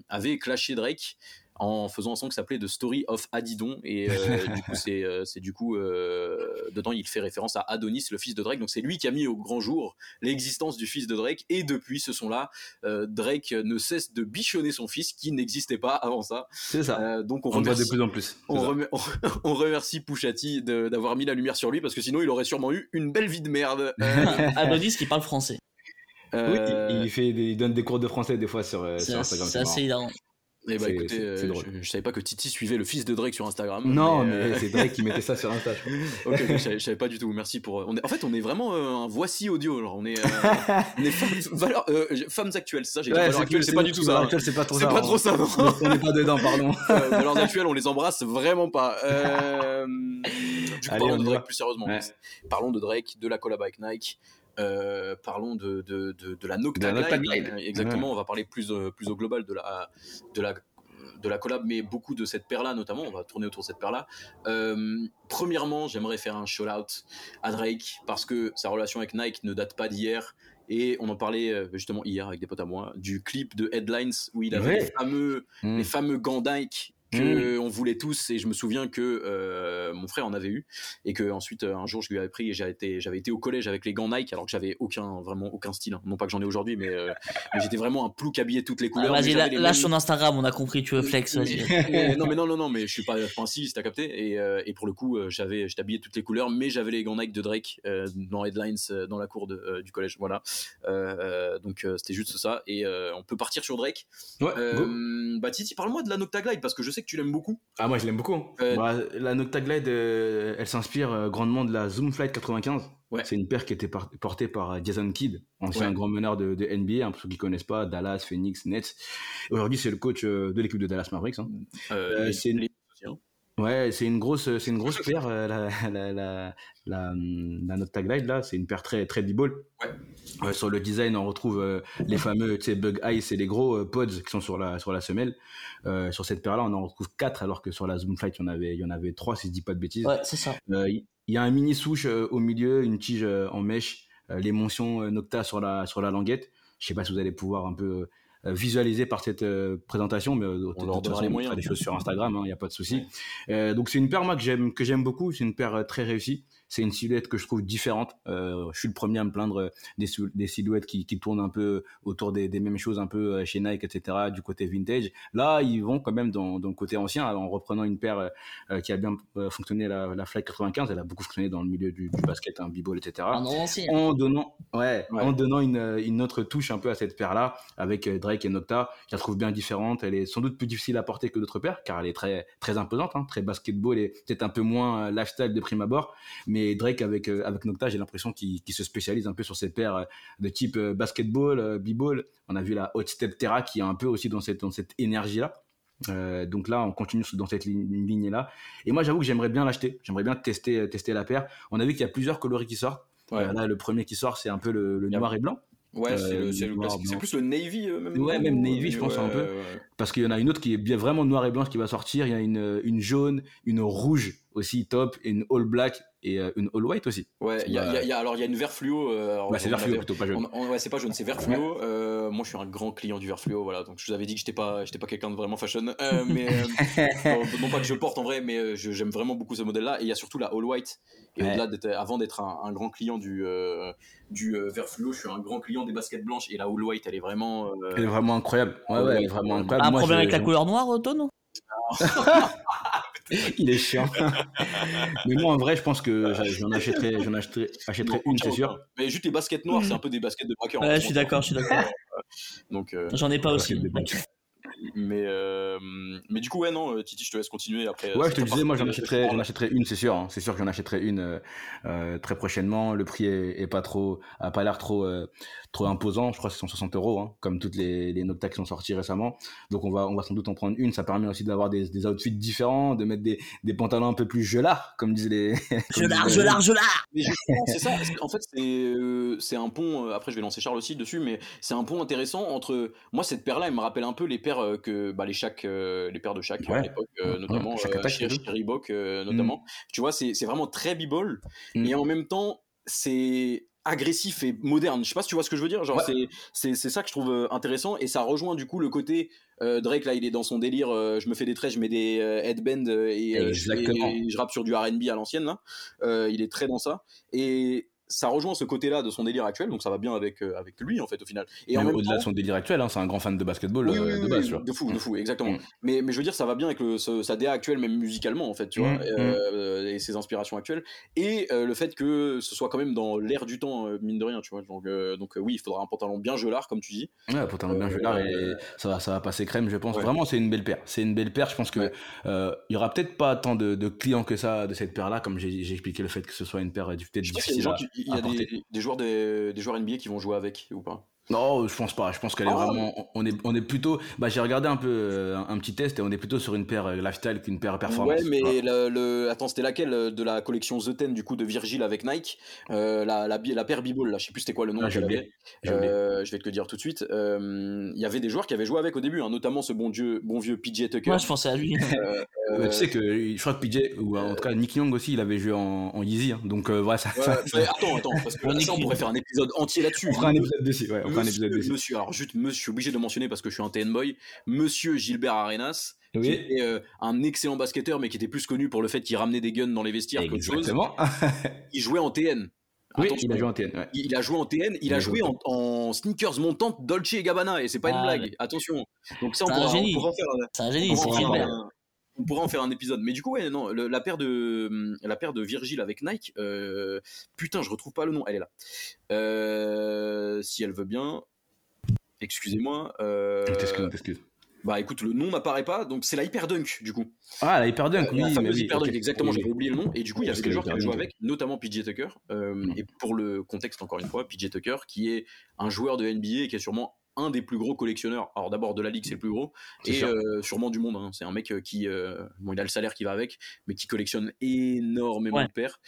avait clashé Drake en faisant un son qui s'appelait The Story of Adidon et euh, du coup c'est euh, c'est du coup euh, dedans il fait référence à Adonis le fils de Drake donc c'est lui qui a mis au grand jour l'existence du fils de Drake et depuis ce son là Drake ne cesse de bichonner son fils qui n'existait pas avant ça C'est ça. Euh, donc on On le voit de remercie plus en plus. on, remer- remercie Pouchati de- d'avoir mis la lumière sur lui parce que sinon il aurait sûrement eu une belle vie de merde. Adonis qui parle français. Oui, euh, il, il fait des- il donne des cours de français des fois sur, C'est sur assez, Instagram. c'est assez hilarant. Eh bah c'est- écoutez, c'est- euh, c'est je, je savais pas que Titi suivait le fils de Drake sur Instagram. Non, mais euh, c'est Drake qui mettait ça sur Insta. ok, je savais, je savais pas du tout. Merci pour. On est, en fait, on est vraiment euh, un voici audio. Alors, on est, euh, on est femmes, valeurs- euh, femmes actuelles, c'est ça. J'ai valeurs actuelles, c'est pas du tout ça. hein. C'est pas trop C'est ça. pas hein. trop ça. non. On n'est pas dedans, pardon. Euh, valeurs actuelles, on les embrasse vraiment pas. Euh, du coup, Allez, parlons on de Drake va. plus sérieusement. Ouais. Parlons de Drake, de la collab avec Nike. Euh, parlons de, de, de, de la Nocta Glide. Euh, Exactement, on va parler plus, plus au global de la, de, la, de la collab, mais beaucoup de cette paire-là notamment. On va tourner autour de cette paire-là. Euh, premièrement, j'aimerais faire un shout-out à Drake parce que sa relation avec Nike ne date pas d'hier. Et on en parlait justement hier avec des potes à moi du clip de Headlines où il avait Ouais. les fameux les fameux gants Nike que on voulait tous et je me souviens que euh, mon frère en avait eu et que ensuite euh, un jour je lui avais pris et j'avais été j'avais été au collège avec les gants Nike alors que j'avais aucun vraiment aucun style hein. non pas que j'en ai aujourd'hui mais, euh, mais j'étais vraiment un plouc habillé toutes les Ah, couleurs mais vas-y, lâche mêmes- ton Instagram, on a compris, tu veux flex, vas-y. mais- non mais non non non mais je suis pas enfin si t'as capté et, euh, et pour le coup j'avais j'étais habillé toutes les couleurs mais j'avais les gants Nike de Drake dans Headlines dans la cour de, du collège voilà. Donc c'était juste ça et on peut partir sur Drake. Ouais, Titi parle-moi de la Nocta Glide parce que je sais que tu l'aimes beaucoup Ah, moi je l'aime beaucoup. Euh, Bah, la Nocta Glide, euh, elle s'inspire euh, grandement de la Zoom Flight 95. Ouais. C'est une paire qui était par- portée par Jason Kidd, ancien Ouais. grand meneur de, de NBA, hein, pour ceux qui connaissent pas, Dallas, Phoenix, Nets. Aujourd'hui, c'est le coach de l'équipe de Dallas Mavericks. hein. Euh, Euh, c'est une- hein. Ouais, c'est une grosse, c'est une grosse paire, euh, la, la, la, la, hum, la Nocta Glide, là. C'est une paire très, très b-ball. Ouais. Euh, sur le design, on retrouve euh, les fameux, tu sais, Bug Ice et les gros euh, pods qui sont sur la, sur la semelle. Euh, sur cette paire-là, on en retrouve quatre, alors que sur la Zoom Flight, il y en avait, il y en avait trois, si je dis pas de bêtises. Ouais, c'est ça. Euh, Il y a un mini souche euh, au milieu, une tige euh, en mèche, euh, les mentions euh, Nocta sur la, sur la languette. Je sais pas si vous allez pouvoir un peu euh, visualiser par cette euh, présentation, mais euh, de, toute façon, les moyens. des choses sur Instagram, il n'y a pas de souci. Donc c'est une paire moi que j'aime que j'aime beaucoup, c'est une paire très réussie. C'est une silhouette que je trouve différente. Euh, je suis le premier à me plaindre euh, des, des silhouettes qui, qui tournent un peu autour des, des mêmes choses, un peu euh, chez Nike, etc., du côté vintage. Là, ils vont quand même dans, dans le côté ancien, en reprenant une paire qui a bien fonctionné, la, la Flight 95. Elle a beaucoup fonctionné dans le milieu du, du basket, un b-ball, etc. Ancien. En donnant, ouais, Ouais. en donnant une, une autre touche un peu à cette paire-là, avec Drake et Nocta, je la trouve bien différente. Elle est sans doute plus difficile à porter que d'autres paires, car elle est très, très imposante, hein, très basketball et peut-être un peu moins lifestyle de prime abord. Mais Drake avec, euh, avec Nocta, j'ai l'impression qu'il se spécialise un peu sur ces paires euh, de type euh, basketball, b-ball. On a vu la Hot Step Terra qui est un peu aussi dans cette, dans cette énergie-là. Euh, donc là, on continue dans cette ligne- lignée-là. Et moi, j'avoue que j'aimerais bien l'acheter. J'aimerais bien tester, tester la paire. On a vu qu'il y a plusieurs coloris qui sortent. Ouais. Euh, là, le premier qui sort, c'est un peu le, noir et blanc. Ouais, c'est Euh, plus le navy même. Ouais, même navy, je pense, un peu. Parce qu'il y en a une autre qui est bien vraiment noir et blanche qui va sortir. Il y a une, une jaune, une rouge aussi top, et une all black et euh, une all white aussi. Ouais, il y a, Bah, il y a- il y a- alors il y a une vert fluo. euh, Bah, c'est vert fluo plutôt, pas jaune. on- on- ouais, c'est pas jaune, c'est vert fluo. Euh, moi, je suis un grand client du vert fluo, voilà. Donc, je vous avais dit que j'étais pas, j'étais pas quelqu'un de vraiment fashion, Euh, mais euh, non, non pas que je porte en vrai, mais j'aime vraiment beaucoup ce modèle-là. Et il y a surtout la all white. Et Ouais. au-delà avant d'être un, un grand client du du vert fluo, je suis un grand client des baskets blanches. Et la all white, elle est vraiment. Elle est vraiment incroyable. Ouais, ouais, elle est vraiment incroyable. Un Moi, problème je- avec la couleur noire, Tono Il est chiant. Mais moi, en vrai, je pense que j'en achèterais, j'en achèterais, achèterais une, c'est sûr. Mais juste les baskets noires, c'est un peu des baskets de braqueur. Ouais, je suis d'accord, je suis d'accord. Donc, euh, J'en ai pas aussi. Banque. Mais, euh, mais du coup, ouais, non, euh, Titi, je te laisse continuer après. Ouais, euh, je te disais, moi j'en euh, achèterais, j'en achèterais une, c'est sûr. hein. C'est sûr que j'en achèterais une euh, euh, très prochainement. Le prix est, est pas trop, a pas l'air trop, euh, trop imposant. Je crois que c'est 160 euros, hein, comme toutes les, les Nocta qui sont sortis récemment. Donc on va, on va sans doute en prendre une. Ça permet aussi d'avoir des, des outfits différents, de mettre des, des pantalons un peu plus gelards, comme disent les. L'art Mais justement, c'est ça. parce qu'en fait, c'est euh, c'est un pont. euh, après, je vais lancer Charles aussi dessus, mais c'est un pont intéressant entre. Moi, cette paire-là, elle me rappelle un peu les paires euh, que bah, les Shaq, euh, les paires de Shaq euh, à Ouais. l'époque, euh, Ouais, notamment euh, Attack, chez, Reebok, euh, notamment. Tu vois, c'est c'est vraiment très b-ball, Mm. et en même temps, c'est agressif et moderne. Je sais pas si tu vois ce que je veux dire. Genre, Ouais. c'est ça que je trouve euh, intéressant, et ça rejoint du coup le côté. euh, Drake là, il est dans son délire. euh, je me fais des traits, je mets des euh, headbands euh, et, je, Exactement. et je rappe sur du R&B à l'ancienne là. Euh, il est très dans ça et ça rejoint ce côté-là de son délire actuel, donc ça va bien avec euh, avec lui en fait au final. Et au-delà de son délire actuel, hein, c'est un grand fan de basketball oui, euh, de base, oui, vois. de fou, de fou, exactement. Mm. Mais, mais je veux dire, ça va bien avec le, ce- sa DA actuelle, même musicalement, en fait, tu vois, Mm, euh, et ses inspirations actuelles. Et le fait que ce soit quand même dans l'air du temps, mine de rien, tu vois. Donc, donc oui, il faudra un pantalon bien gelard, comme tu dis. Ouais, pantalon bien gelard et ça va, ça va passer crème, je pense. Ouais. Vraiment, c'est une belle paire. C'est une belle paire. Je pense que Ouais. il y aura peut-être pas tant de, de clients que ça de cette paire-là, comme j'ai expliqué le fait que ce soit une paire peut-être difficile il y a des, des joueurs des, des joueurs NBA qui vont jouer avec ou pas? Non, je pense pas. Je pense qu'elle est Ah. vraiment. On est, on est plutôt. Bah, j'ai regardé un peu euh, un, un petit test et on est plutôt sur une paire euh, lifestyle qu'une paire performance. Ouais, mais le, le- attends, c'était laquelle euh, de la collection The Ten du coup de Virgil avec Nike, euh, la, la, bi- la paire B-Ball là, je sais plus c'était quoi le nom Ah, oublié. Euh, je vais te le dire tout de suite. Euh, Il y avait des joueurs qui avaient joué avec au début, hein, notamment ce bon dieu, bon vieux PJ Tucker. Moi, je pensais à lui. Euh, tu sais que je crois que PJ ou en tout cas Nick Young aussi, il avait joué en, en Yeezy. hein. donc euh, voilà, ça, ouais, ça- mais attends, attends, parce que On ça, on pourrait faire un épisode entier là-dessus. on fera un épisode dessus. Ouais, on un épisode Monsieur, alors juste monsieur, je suis obligé de le mentionner parce que je suis un TN boy. Monsieur Gilbert Arenas, qui était euh, un excellent basketteur, mais qui était plus connu pour le fait qu'il ramenait des guns dans les vestiaires qu'autre chose. Exactement. Il jouait en TN. oui, Attention. il a joué en TN. Ouais. Il a joué en TN, il, Il a a joué joué en, en sneakers montantes Dolce et Gabbana et c'est pas une Ah, blague. ouais. Attention. Donc ça on C'est un pourra, on génie. pourra en faire. C'est un génie, c'est Gilbert. un- on pourra en faire un épisode. Mais du coup ouais non, le- la paire de la paire de Virgil avec Nike, euh, putain je retrouve pas le nom, elle est là. Euh, si elle veut bien. Excusez-moi. euh, T'excuses, t'excuses. bah écoute, le nom n'apparaît pas, donc c'est la Hyperdunk du coup. Ah, la Hyperdunk, oui. la mais fameuse oui, Hyperdunk, ok. exactement, j'avais oublié le nom. Et du coup, il y avait que des joueurs qui avaient joué avec, notamment PJ Tucker. Euh, Mm. Et pour le contexte, encore une fois, PJ Tucker, qui est un joueur de NBA et qui est sûrement un des plus gros collectionneurs. Alors d'abord de la ligue, c'est le plus gros, et euh, sûrement du monde. hein. C'est un mec euh, qui, euh, bon, il a le salaire qui va avec, mais qui collectionne énormément Ouais. de paires.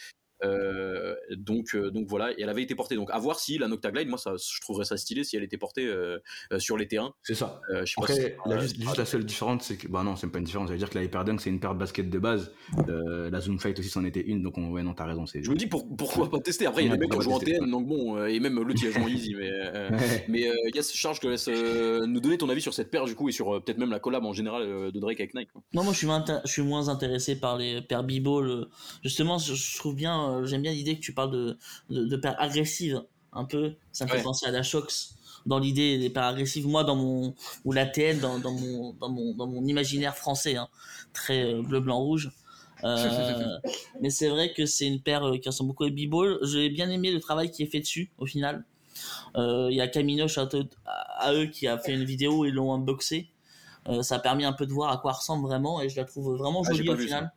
Euh, donc, euh, donc voilà, et elle avait été portée. Donc à voir si la Nocta Glide, moi, ça, je trouverais ça stylé si elle était portée euh, sur les terrains. C'est ça. Euh, je sais pas Après, si- la, juste, juste la seule différence, c'est que. Bah non, c'est pas une différence. Ça veut dire que la Hyperdunk, c'est une paire de basket de base. Euh, la Zoom Fight aussi, c'en était une. Donc, on... ouais, non, t'as raison. Je me dis pour- pourquoi pas tester? Après, il y a des mecs qui ont pourquoi joué en pas TN, donc bon, euh, et même l'autre il a joué en Easy. Mais, euh, mais euh, yes, Charles, je te laisse euh, nous donner ton avis sur cette paire du coup et sur euh, peut-être même la collab en général euh, de Drake avec Nike. quoi. Non, moi je suis, je suis moins intéressé par les paires b-ball. Justement, je, je trouve bien, euh, j'aime bien l'idée que tu parles de, de, de paires agressives, un peu. Ça me fait penser à la Shox dans l'idée des paires agressives. Moi, dans mon, ou la TN, dans, dans, mon, dans, mon, dans mon imaginaire français, hein, très euh, bleu, blanc, rouge. Euh, mais c'est vrai que c'est une paire qui ressemble beaucoup à b-ball. J'ai bien aimé le travail qui est fait dessus, au final. Euh, Il y a Camino, à, eux, qui a fait une vidéo et l'ont unboxé. Euh, ça a permis un peu de voir à quoi elle ressemble vraiment et je la trouve vraiment Ah, jolie au final.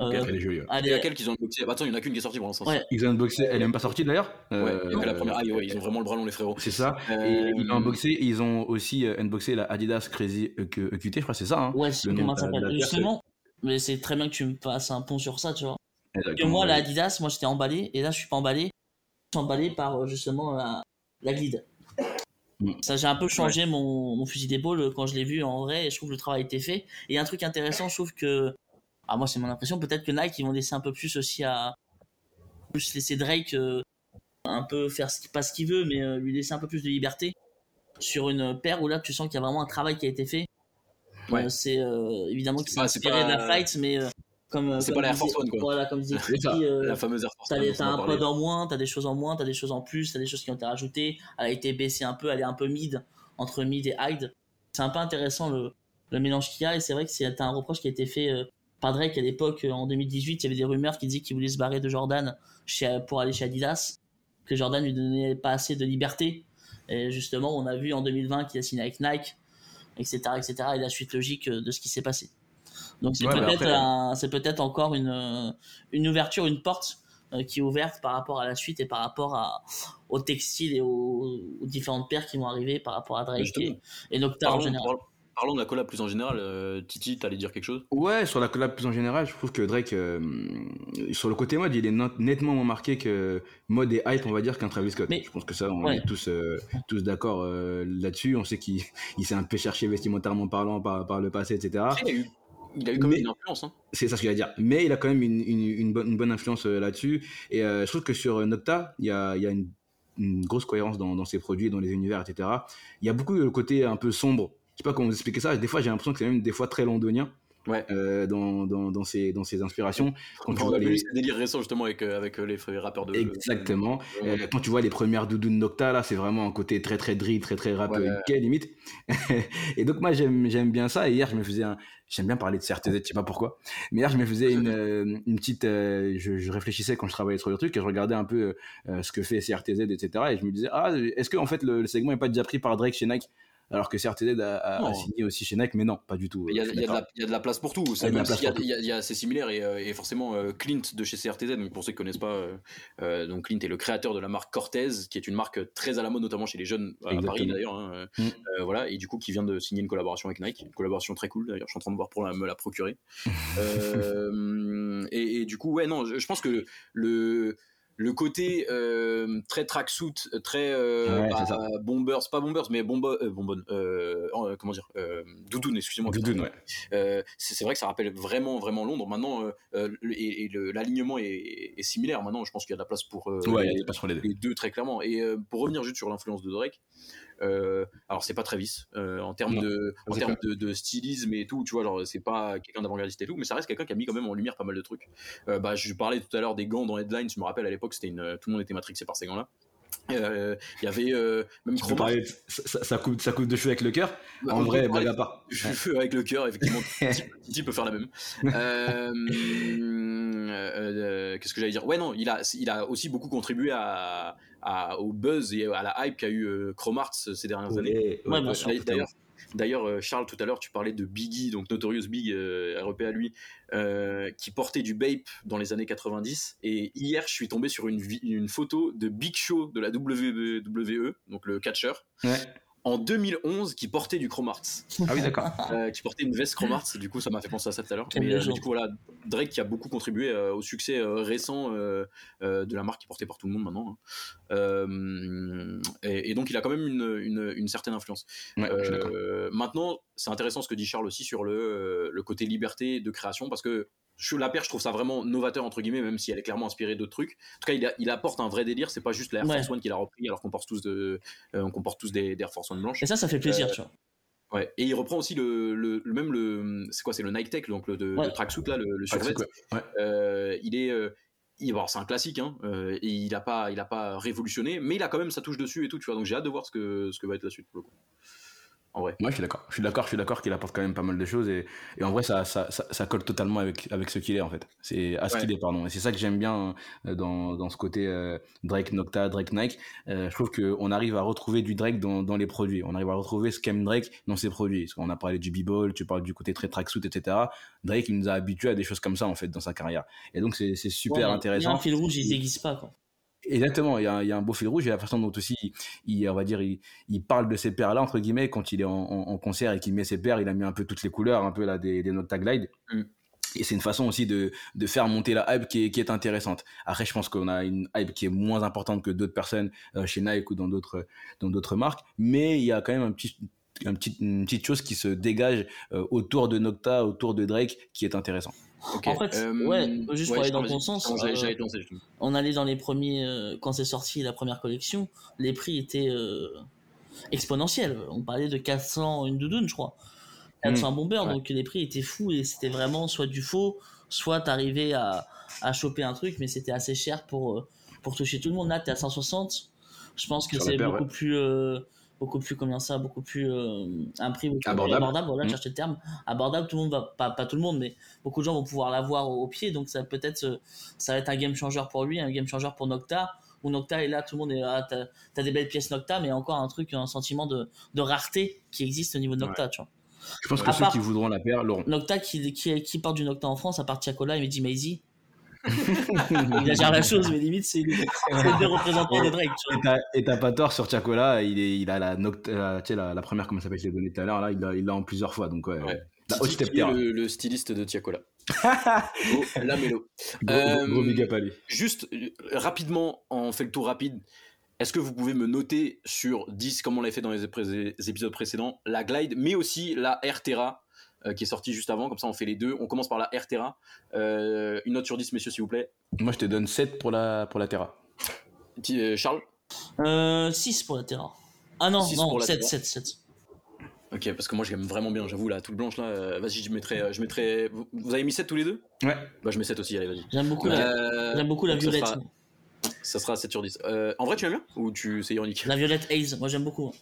Euh, Elle est jolie. ouais. elle Il y a qu'ils ont unboxé Bah, Attends, il y en a qu'une qui est sortie pour l'instant. Ouais. Ils ont unboxé. Elle est même pas sortie d'ailleurs. Ouais, Euh, il y a que la première. Ah, ouais, ils ont vraiment le bras long, les frérots. C'est ça. Euh, Et ils ont unboxé. Ils ont aussi euh, unboxé la Adidas Crazy EQ- EQT, je crois, c'est ça. Hein Ouais, c'est comment ça s'appelle Justement, mais c'est très bien que tu me fasses un pont sur ça, tu vois. Que moi, la. Adidas, moi j'étais emballé et là je suis pas emballé. Je suis emballé par euh, justement la, la glide. Mm. Ça, j'ai un peu changé mon, mon fusil d'épaule euh, quand je l'ai vu en vrai et je trouve que le travail a été fait. Et un truc intéressant, je trouve que. Ah, moi, c'est mon impression. Peut-être que Nike, ils vont laisser un peu plus aussi à. Plus laisser Drake euh, un peu faire ce qu'il- pas ce qu'il veut, mais euh, lui laisser un peu plus de liberté sur une paire où là tu sens qu'il y a vraiment un travail qui a été fait. Ouais. Euh, c'est évidemment que C'est c'est pas- inspiré de la fight, mais comme. c'est pas la Air Force One, quoi. Voilà, comme disait La fameuse Air Force One, t'as un pod en moins, t'as des choses en moins, t'as des choses en plus, t'as des choses qui ont été rajoutées. Elle a été baissée un peu, elle est un peu mid, entre mid et hide. C'est un peu intéressant le, le mélange qu'il y a et c'est vrai que c'est un reproche qui a été fait Drake à l'époque, euh, en 2018. Il y avait des rumeurs qui disaient qu'il voulait se barrer de Jordan chez, pour aller chez Adidas, que Jordan lui donnait pas assez de liberté. Et justement, on a vu en 2020 qu'il a signé avec Nike. etc., etc. Et la suite logique de ce qui s'est passé. Donc c'est Ouais, peut-être après- encore une euh, une ouverture, une porte euh, qui est ouverte par rapport à la suite et par rapport à au textile et aux, aux différentes paires qui vont arriver par rapport à Drake et, et Nocta en général. parlons- parlons de la collab plus en général. Euh, Titi, t'allais dire quelque chose? Ouais, sur la collab plus en général, je trouve que Drake, euh, sur le côté mode, il est not- nettement moins marqué que mode et hype, on va dire, qu'un Travis Scott. Mais- je pense que ça, on Ouais. est tous, euh, tous d'accord euh, là-dessus. On sait qu'il il s'est un peu cherché vestimentairement parlant par, par le passé, etc. Il a eu, il a eu quand Mais- même une influence. Hein. C'est ça ce qu'il a dire. Mais il a quand même une, une, une bonne, une bonne influence euh, là-dessus. Et euh, je trouve que sur Nocta, il y a, il y a une, une grosse cohérence dans, dans ses produits, dans les univers, etc. Il y a beaucoup le côté un peu sombre. Je sais pas comment vous expliquer ça. Des fois, j'ai l'impression que c'est même des fois très londonien Ouais. euh, dans, dans, dans, ses, dans ses inspirations. Quand tu On vois a les- délires récents justement avec, euh, avec euh, les rappeurs de. Exactement. de- Euh, quand tu vois les premières doudounes Nocta, là, c'est vraiment un côté très très drill, très très rap Ouais. Limite. et donc moi j'aime j'aime bien ça. Et hier je me faisais un, j'aime bien parler de CRTZ, je sais pas pourquoi. Mais hier je me faisais une, une petite, euh, je, je réfléchissais quand je travaillais sur le truc et je regardais un peu ce que fait CRTZ, etc. Et je me disais ah est-ce que en fait le, le segment est pas déjà pris par Drake chez Nike? Alors que CRTZ a, a- a Non. signé aussi chez Nike, mais non, pas du tout. Il y, a, y de la, il y a de la place pour tout. C'est similaire et, euh, et forcément euh, Clint de chez CRTZ. Donc pour ceux qui connaissent pas, euh, donc Clint est le créateur de la marque Cortez, qui est une marque très à la mode, notamment chez les jeunes à Exactement. Paris d'ailleurs. hein, Mm. euh, voilà et du coup qui vient de signer une collaboration avec Nike, une collaboration très cool d'ailleurs. Je suis en train de voir pour la- me la procurer. Euh, et, et du coup ouais non, je, je pense que le le côté euh, très tracksuit, très euh, Ouais, bah, c'est ça. bombers, pas bombers, mais bombo, euh, bonbonne, euh, euh, comment dire, euh, doudoune, excusez-moi. Doudoune, ouais. Euh, c'est vrai que ça rappelle vraiment, vraiment Londres. Maintenant, euh, euh, le- et, et le- l'alignement est, est similaire. Maintenant, je pense qu'il y a de la place pour euh, Ouais, les, les deux. les deux très clairement. Et euh, pour revenir juste sur l'influence de Drake, euh, alors c'est pas Travis euh, en termes Non, de, en termes de, de stylisme et tout. Tu vois, genre c'est pas quelqu'un d'avant-gardiste et tout, mais ça reste quelqu'un qui a mis quand même en lumière pas mal de trucs. Euh, bah, je parlais tout à l'heure des gants dans Headlines. Je me rappelle à l'époque, c'était une, tout le monde était matrixé par ces gants-là. Euh, Il y avait même Tu peux Chroma- parler, de- ça, ça, coupe, ça coupe de cheveux avec le cœur. Bah, En vrai, blague à part. je fais avec le cœur, effectivement. Titi peut faire la même. Euh, euh, Qu'est-ce que j'allais dire? Ouais, non, il a, il a aussi beaucoup contribué à, à- au buzz et à la hype qu'a eu euh, Chrome Arts ces dernières années. Ouais, bien sûr. D'ailleurs, D'ailleurs, Charles, tout à l'heure, tu parlais de Biggie, donc Notorious Big, euh, REP à lui, euh, qui portait du Bape dans les années 90. Et hier, je suis tombé sur une, une photo de Big Show de la WWE, donc le catcheur, Ouais. En 2011, qui portait du Chrome Arts Ah oui, d'accord. euh, qui portait une veste Chrome Arts. Du coup, ça m'a fait penser à ça tout à l'heure. Mais, euh, mais du coup, voilà, Drake qui a beaucoup contribué euh, au succès euh, récent euh, euh, de la marque qui est portée par tout le monde maintenant. hein. Euh, et, et donc, il a quand même une, une, une certaine influence. Ouais. Euh, maintenant, c'est intéressant ce que dit Charles aussi sur le, le côté liberté de création parce que je, la paire, je trouve ça vraiment novateur entre guillemets, même si elle est clairement inspirée d'autres trucs. En tout cas, il, a- il apporte un vrai délire. C'est pas juste la Air Ouais. Force One qu'il a repris, alors qu'on porte tous, de, euh, tous des, des Air Force One blanches. Et ça, ça fait plaisir, Euh, tu vois. Ouais. Et il reprend aussi le, le, le même le c'est quoi c'est le Nike Tech donc le, de, Ouais. le tracksuit là le, survêt. Ouais. Euh, il est euh, il, bon, c'est un classique hein, euh, et il a pas il a pas révolutionné mais il a quand même sa touche dessus et tout tu vois donc j'ai hâte de voir ce que ce que va être la suite pour le coup. En vrai. Moi, je suis d'accord. Je suis d'accord, je suis d'accord qu'il apporte quand même pas mal de choses et, et en vrai, ça, ça, ça, ça colle totalement avec, avec ce qu'il est en fait. C'est à ce Ouais. qu'il est, pardon. Et c'est ça que j'aime bien euh, dans, dans ce côté euh, Drake Nocta, Drake Nike. Euh, je trouve qu'on arrive à retrouver du Drake dans, dans les produits. On arrive à retrouver ce qu'aime Drake dans ses produits. Parce qu'on a parlé du b-ball, tu parles du côté très tracksuit, etc. Drake, il nous a habitués à des choses comme ça en fait dans sa carrière. Et donc, c'est c'est super Ouais, Il y a intéressant. un fil rouge, il déguise pas, quoi. Exactement, il y, a, il y a un beau fil rouge et la façon dont aussi il, on va dire, il, il parle de ces paires-là entre guillemets quand il est en, en- en concert et qu'il met ses paires, il a mis un peu toutes les couleurs, un peu là des, des Nocta Glide. Mm. Et c'est une façon aussi de, de faire monter la hype qui est, qui est intéressante. Après, je pense qu'on a une hype qui est moins importante que d'autres personnes euh, chez Nike ou dans d'autres dans d'autres marques, mais il y a quand même un petit un petit, une petite chose qui se dégage euh, autour de Nocta, autour de Drake, qui est intéressant. En fait, Euh, ouais, juste pour aller dans ton sens, Non, J'allais euh, on allait dans les premiers euh, quand c'est sorti la première collection les prix étaient euh, exponentiels. On parlait de 400 une doudoune je crois. 400 bombers ouais. donc les prix étaient fous et c'était vraiment soit du faux soit t'arrivais à, à choper un truc mais c'était assez cher pour pour toucher tout le monde. Là t'es à 160 je pense que c'est beaucoup ouais. plus euh, beaucoup plus combien ça beaucoup plus euh, un prix beaucoup plus Abordable. abordable voilà Mm. je cherchais le terme abordable tout le monde va pas, pas tout le monde mais beaucoup de gens vont pouvoir l'avoir au, au pied donc ça peut être euh, ça va être un game changer pour lui un game changer pour Nocta où Nocta est là, tout le monde est là, t'as as des belles pièces Nocta, mais encore un truc, un sentiment de, de rareté qui existe au niveau de Nocta, tu vois. Je pense que À ceux part- qui voudront la paire l'auront. Nocta qui, qui, qui porte du Nocta en France, à part Tiakola et Mehdi Maizi. Il a géré la chose, mais limite, c'est les deux représentants de Drake, tu vois. Et t'as- pas tort sur Tiakola, il, est, il a la, noct- la, tu sais, la, la première, comment ça s'appelle, je l'ai donnée tout à l'heure, là, il l'a il l'a en plusieurs fois. Donc, ouais. La qui est tier. le, le styliste de Tiakola. oh, la mélo. Gros, Euh, big up à lui. Juste euh, rapidement, on fait le tour rapide. Est-ce que vous pouvez me noter sur 10, comme on l'avait fait dans les, épisodes précédents, la Glide, mais aussi la Air Terra, euh, qui est sortie juste avant, comme ça on fait les deux. On commence par la Air Terra. Euh, une note sur 10, messieurs, s'il vous plaît. Moi, je te donne 7 pour la, pour la Terra. Euh, Charles Euh, 6 pour la Terra. Ah non, Six non, pour la 7, Terra. 7, 7. Ok, parce que moi j'aime vraiment bien, j'avoue, là, toute blanche là. euh, vas-y, je mettrai. euh, Je mettrai... Vous, vous avez mis 7 tous les deux? Ouais. Bah, je mets 7 aussi, allez, vas-y. J'aime beaucoup, la, Euh, j'aime beaucoup la donc ça violette. sera- Ça sera 7 sur 10. Euh, en vrai, tu aimes bien? Ou tu... c'est ironique? La violette Haze, moi j'aime beaucoup.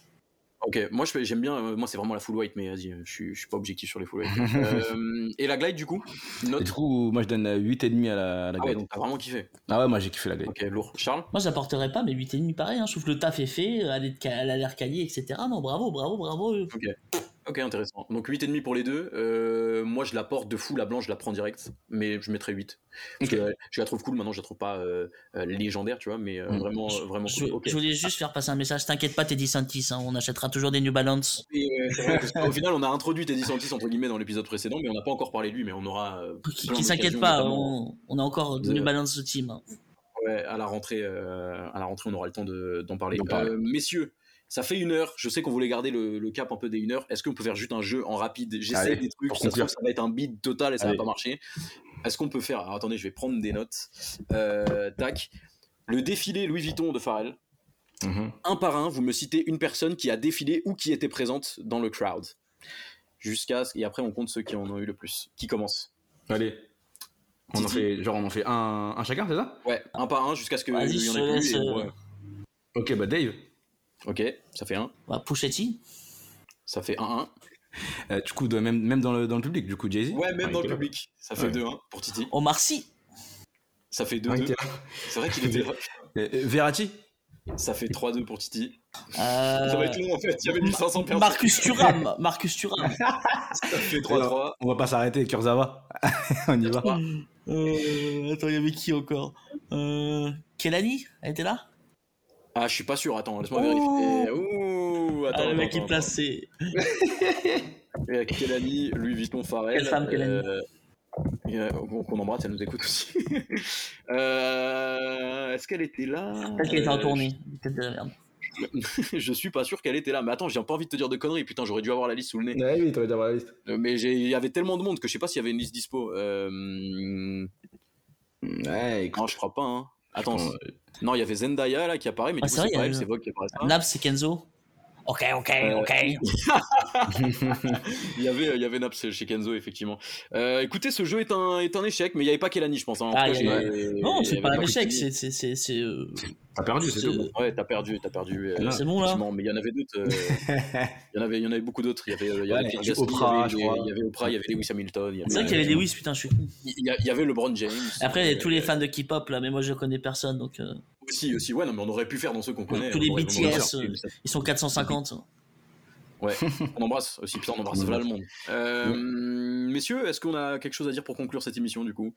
Ok, moi j'aime bien, euh, moi c'est vraiment la full white, mais vas-y, euh, je suis, je suis pas objectif sur les full white. Euh, et la glide du coup note du coup, moi, je donne 8,5 à la, à la Ah ouais, glide. donc t'as vraiment kiffé. Ah ouais, moi, j'ai kiffé la glide. Ok, lourd. Charles? Moi j'apporterais pas, mais 8,5 pareil, hein. je trouve que le taf est fait, elle, a l'air quali, etc. Non, bravo, bravo, bravo. Ok. Ok, intéressant. Donc 8,5 pour les deux. Euh, moi je la porte de fou, la blanche je la prends direct, mais je mettrai 8. Parce que, euh, je la trouve cool, maintenant je la trouve pas euh, légendaire, tu vois, mais Mm. vraiment, vraiment Je, cool. Je voulais juste faire passer un message, t'inquiète pas, 10 Santis, hein. on achètera toujours des New Balance. Et, vrai, qu'au final, on a introduit Teddy Santis entre guillemets dans l'épisode précédent, mais on n'a pas encore parlé de lui, mais on aura. Qui, s'inquiète pas, on, on a encore des de- New Balance au team. hein. Ouais, à la rentrée, à la rentrée, on aura le temps de- d'en parler. D'en parler. Euh, messieurs, ça fait une heure. Je sais qu'on voulait garder le, le cap un peu des une heure. Est-ce qu'on peut faire juste un jeu en rapide? J'essaie des trucs. Ça, trouve, va être un bid total et ça Allez. va pas marcher. Est-ce qu'on peut faire Alors attendez, je vais prendre des notes. Euh, tac. Le défilé Louis Vuitton de Pharrell. Mhm. Un par un, vous me citez une personne qui a défilé ou qui était présente dans le crowd. Jusqu'à ce- et après on compte ceux qui en ont eu le plus. Qui commence? Allez. On en fait, genre, on en fait un, un chacun, c'est ça? Ouais, un par un jusqu'à ce qu'il y en ait plus. laisse, et- ouais. Ok, bah Dave. Ok, ça fait un. Bah, Pushetti, Ça fait un 1 Euh, du coup, de- même, même dans, le, dans le public, du coup, Jay-Z. Ouais, même Ah, dans le public. Ça fait Ouais. 2-1 pour Titi. Omar Sy, Ça fait Ah, il 2-2. était là. C'est vrai qu'il était. Euh, euh, Verratti Ça fait 3-2 pour Titi. euh, Ça va être long en fait. Il y avait 1500 personnes. Marcus Thuram, Marcus Thuram. Ça fait 3-3. On va pas s'arrêter, Kurzawa. on y va. Euh, attends, il y avait qui encore? Euh, Kelani, elle était là? Ah, je suis pas sûr. Attends, laisse-moi Oh. vérifier. Ouh, attends. Ah, le mec qui attends. Euh, Kelani, Louis Vuitton, Pharrell. Quelle femme, Kelani euh, euh, qu'on embrasse, elle nous écoute aussi. Euh, Est-ce qu'elle était là? Peut-être qu'elle était en tournée. Peut-être de la merde. Je suis pas sûr qu'elle était là. Mais attends, j'ai pas envie de te dire de conneries. Putain, j'aurais dû avoir la liste sous le nez. Ouais, oui, t'aurais dû avoir la liste. Euh, Mais il y avait tellement de monde que je sais pas s'il y avait une liste dispo. Euh... Ouais, écoute. Non, je crois pas. Hein. Attends, non, il y avait Zendaya là qui apparaît, mais Ah, du coup c'est pas elle, le- c'est Vogue qui apparaît. Naps, c'est Kenzo. Ok, ok, Euh, ok. Il y avait, il y avait Naps chez Kenzo effectivement. Euh, écoutez, ce jeu est un, est un échec, mais il y avait pas Kelani, je pense. Hein. En Ah, cas, Non, c'est pas un échec, c'est. c'est- c'est- c'est, euh, T'as perdu, c'est c'est- tout. Ouais, t'as perdu, t'as perdu. euh, C'est bon, là Mais il y en avait d'autres. euh, Il y en avait, il y en avait beaucoup d'autres. Il y avait, euh, il y avait Ouais, Pierre du Gasly, Oprah, il y avait, crois. il y avait Oprah, il y avait Lewis Hamilton. C'est vrai qu'il y avait Lewis, putain, je suis con. Il y, avait LeBron James. Après, il y a tous les Euh, fans de K-pop là, mais moi je connais personne donc euh, Aussi, aussi, ouais, non, mais on aurait pu faire dans ceux qu'on connaît. Tous les BTS, euh, ils sont 450. Ouais, on embrasse aussi, putain, on embrasse voilà le monde. Euh, Messieurs, est-ce qu'on a quelque chose à dire pour conclure cette émission du coup?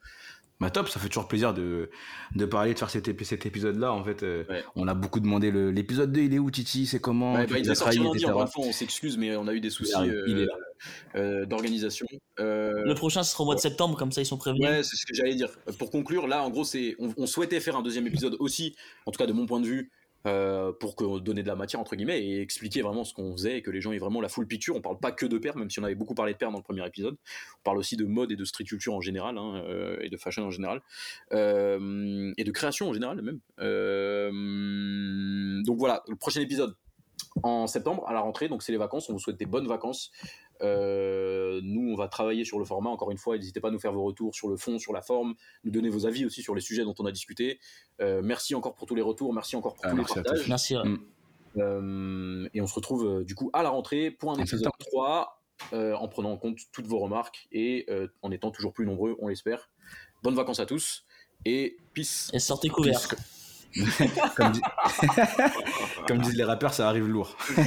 Bah top, ça fait toujours plaisir de, de parler, de faire cet, épi- cet épisode-là. En fait, euh, Ouais. on a beaucoup demandé le- l'épisode 2, il est où Titi? C'est comment? Ouais, bah, Il est sorti lundi, on s'excuse, mais on a eu des soucis euh, euh, d'organisation. Euh, Le prochain ce sera au mois de septembre, comme ça ils sont prévenus. Ouais, c'est ce que j'allais dire. Pour conclure, là, en gros, c'est on, on souhaitait faire un deuxième épisode aussi, en tout cas de mon point de vue, euh, pour que, donner de la matière entre guillemets et expliquer vraiment ce qu'on faisait et que les gens aient vraiment la full picture. On parle pas que de paires, même si on avait beaucoup parlé de paires dans le premier épisode. On parle aussi de mode et de street culture en général hein, euh, et de fashion en général Euh, et de création en général même. Donc voilà, le prochain épisode en septembre à la rentrée, donc c'est les vacances. On vous souhaite des bonnes vacances. Euh, nous, on va travailler sur le format. Encore une fois, n'hésitez pas à nous faire vos retours sur le fond, sur la forme, nous donner vos avis aussi sur les sujets dont on a discuté. Euh, merci encore pour tous les retours, merci encore pour Ah, tous les merci à partages. Merci. Euh, et on se retrouve du coup à la rentrée pour un En épisode septembre. 3 euh, en prenant en compte toutes vos remarques et euh, en étant toujours plus nombreux, on l'espère. Bonnes vacances à tous et peace. Et sortez couverts. Comme, dis- comme disent les rappeurs, ça arrive lourd.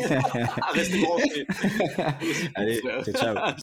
Restez branchés. Allez, ciao, ciao.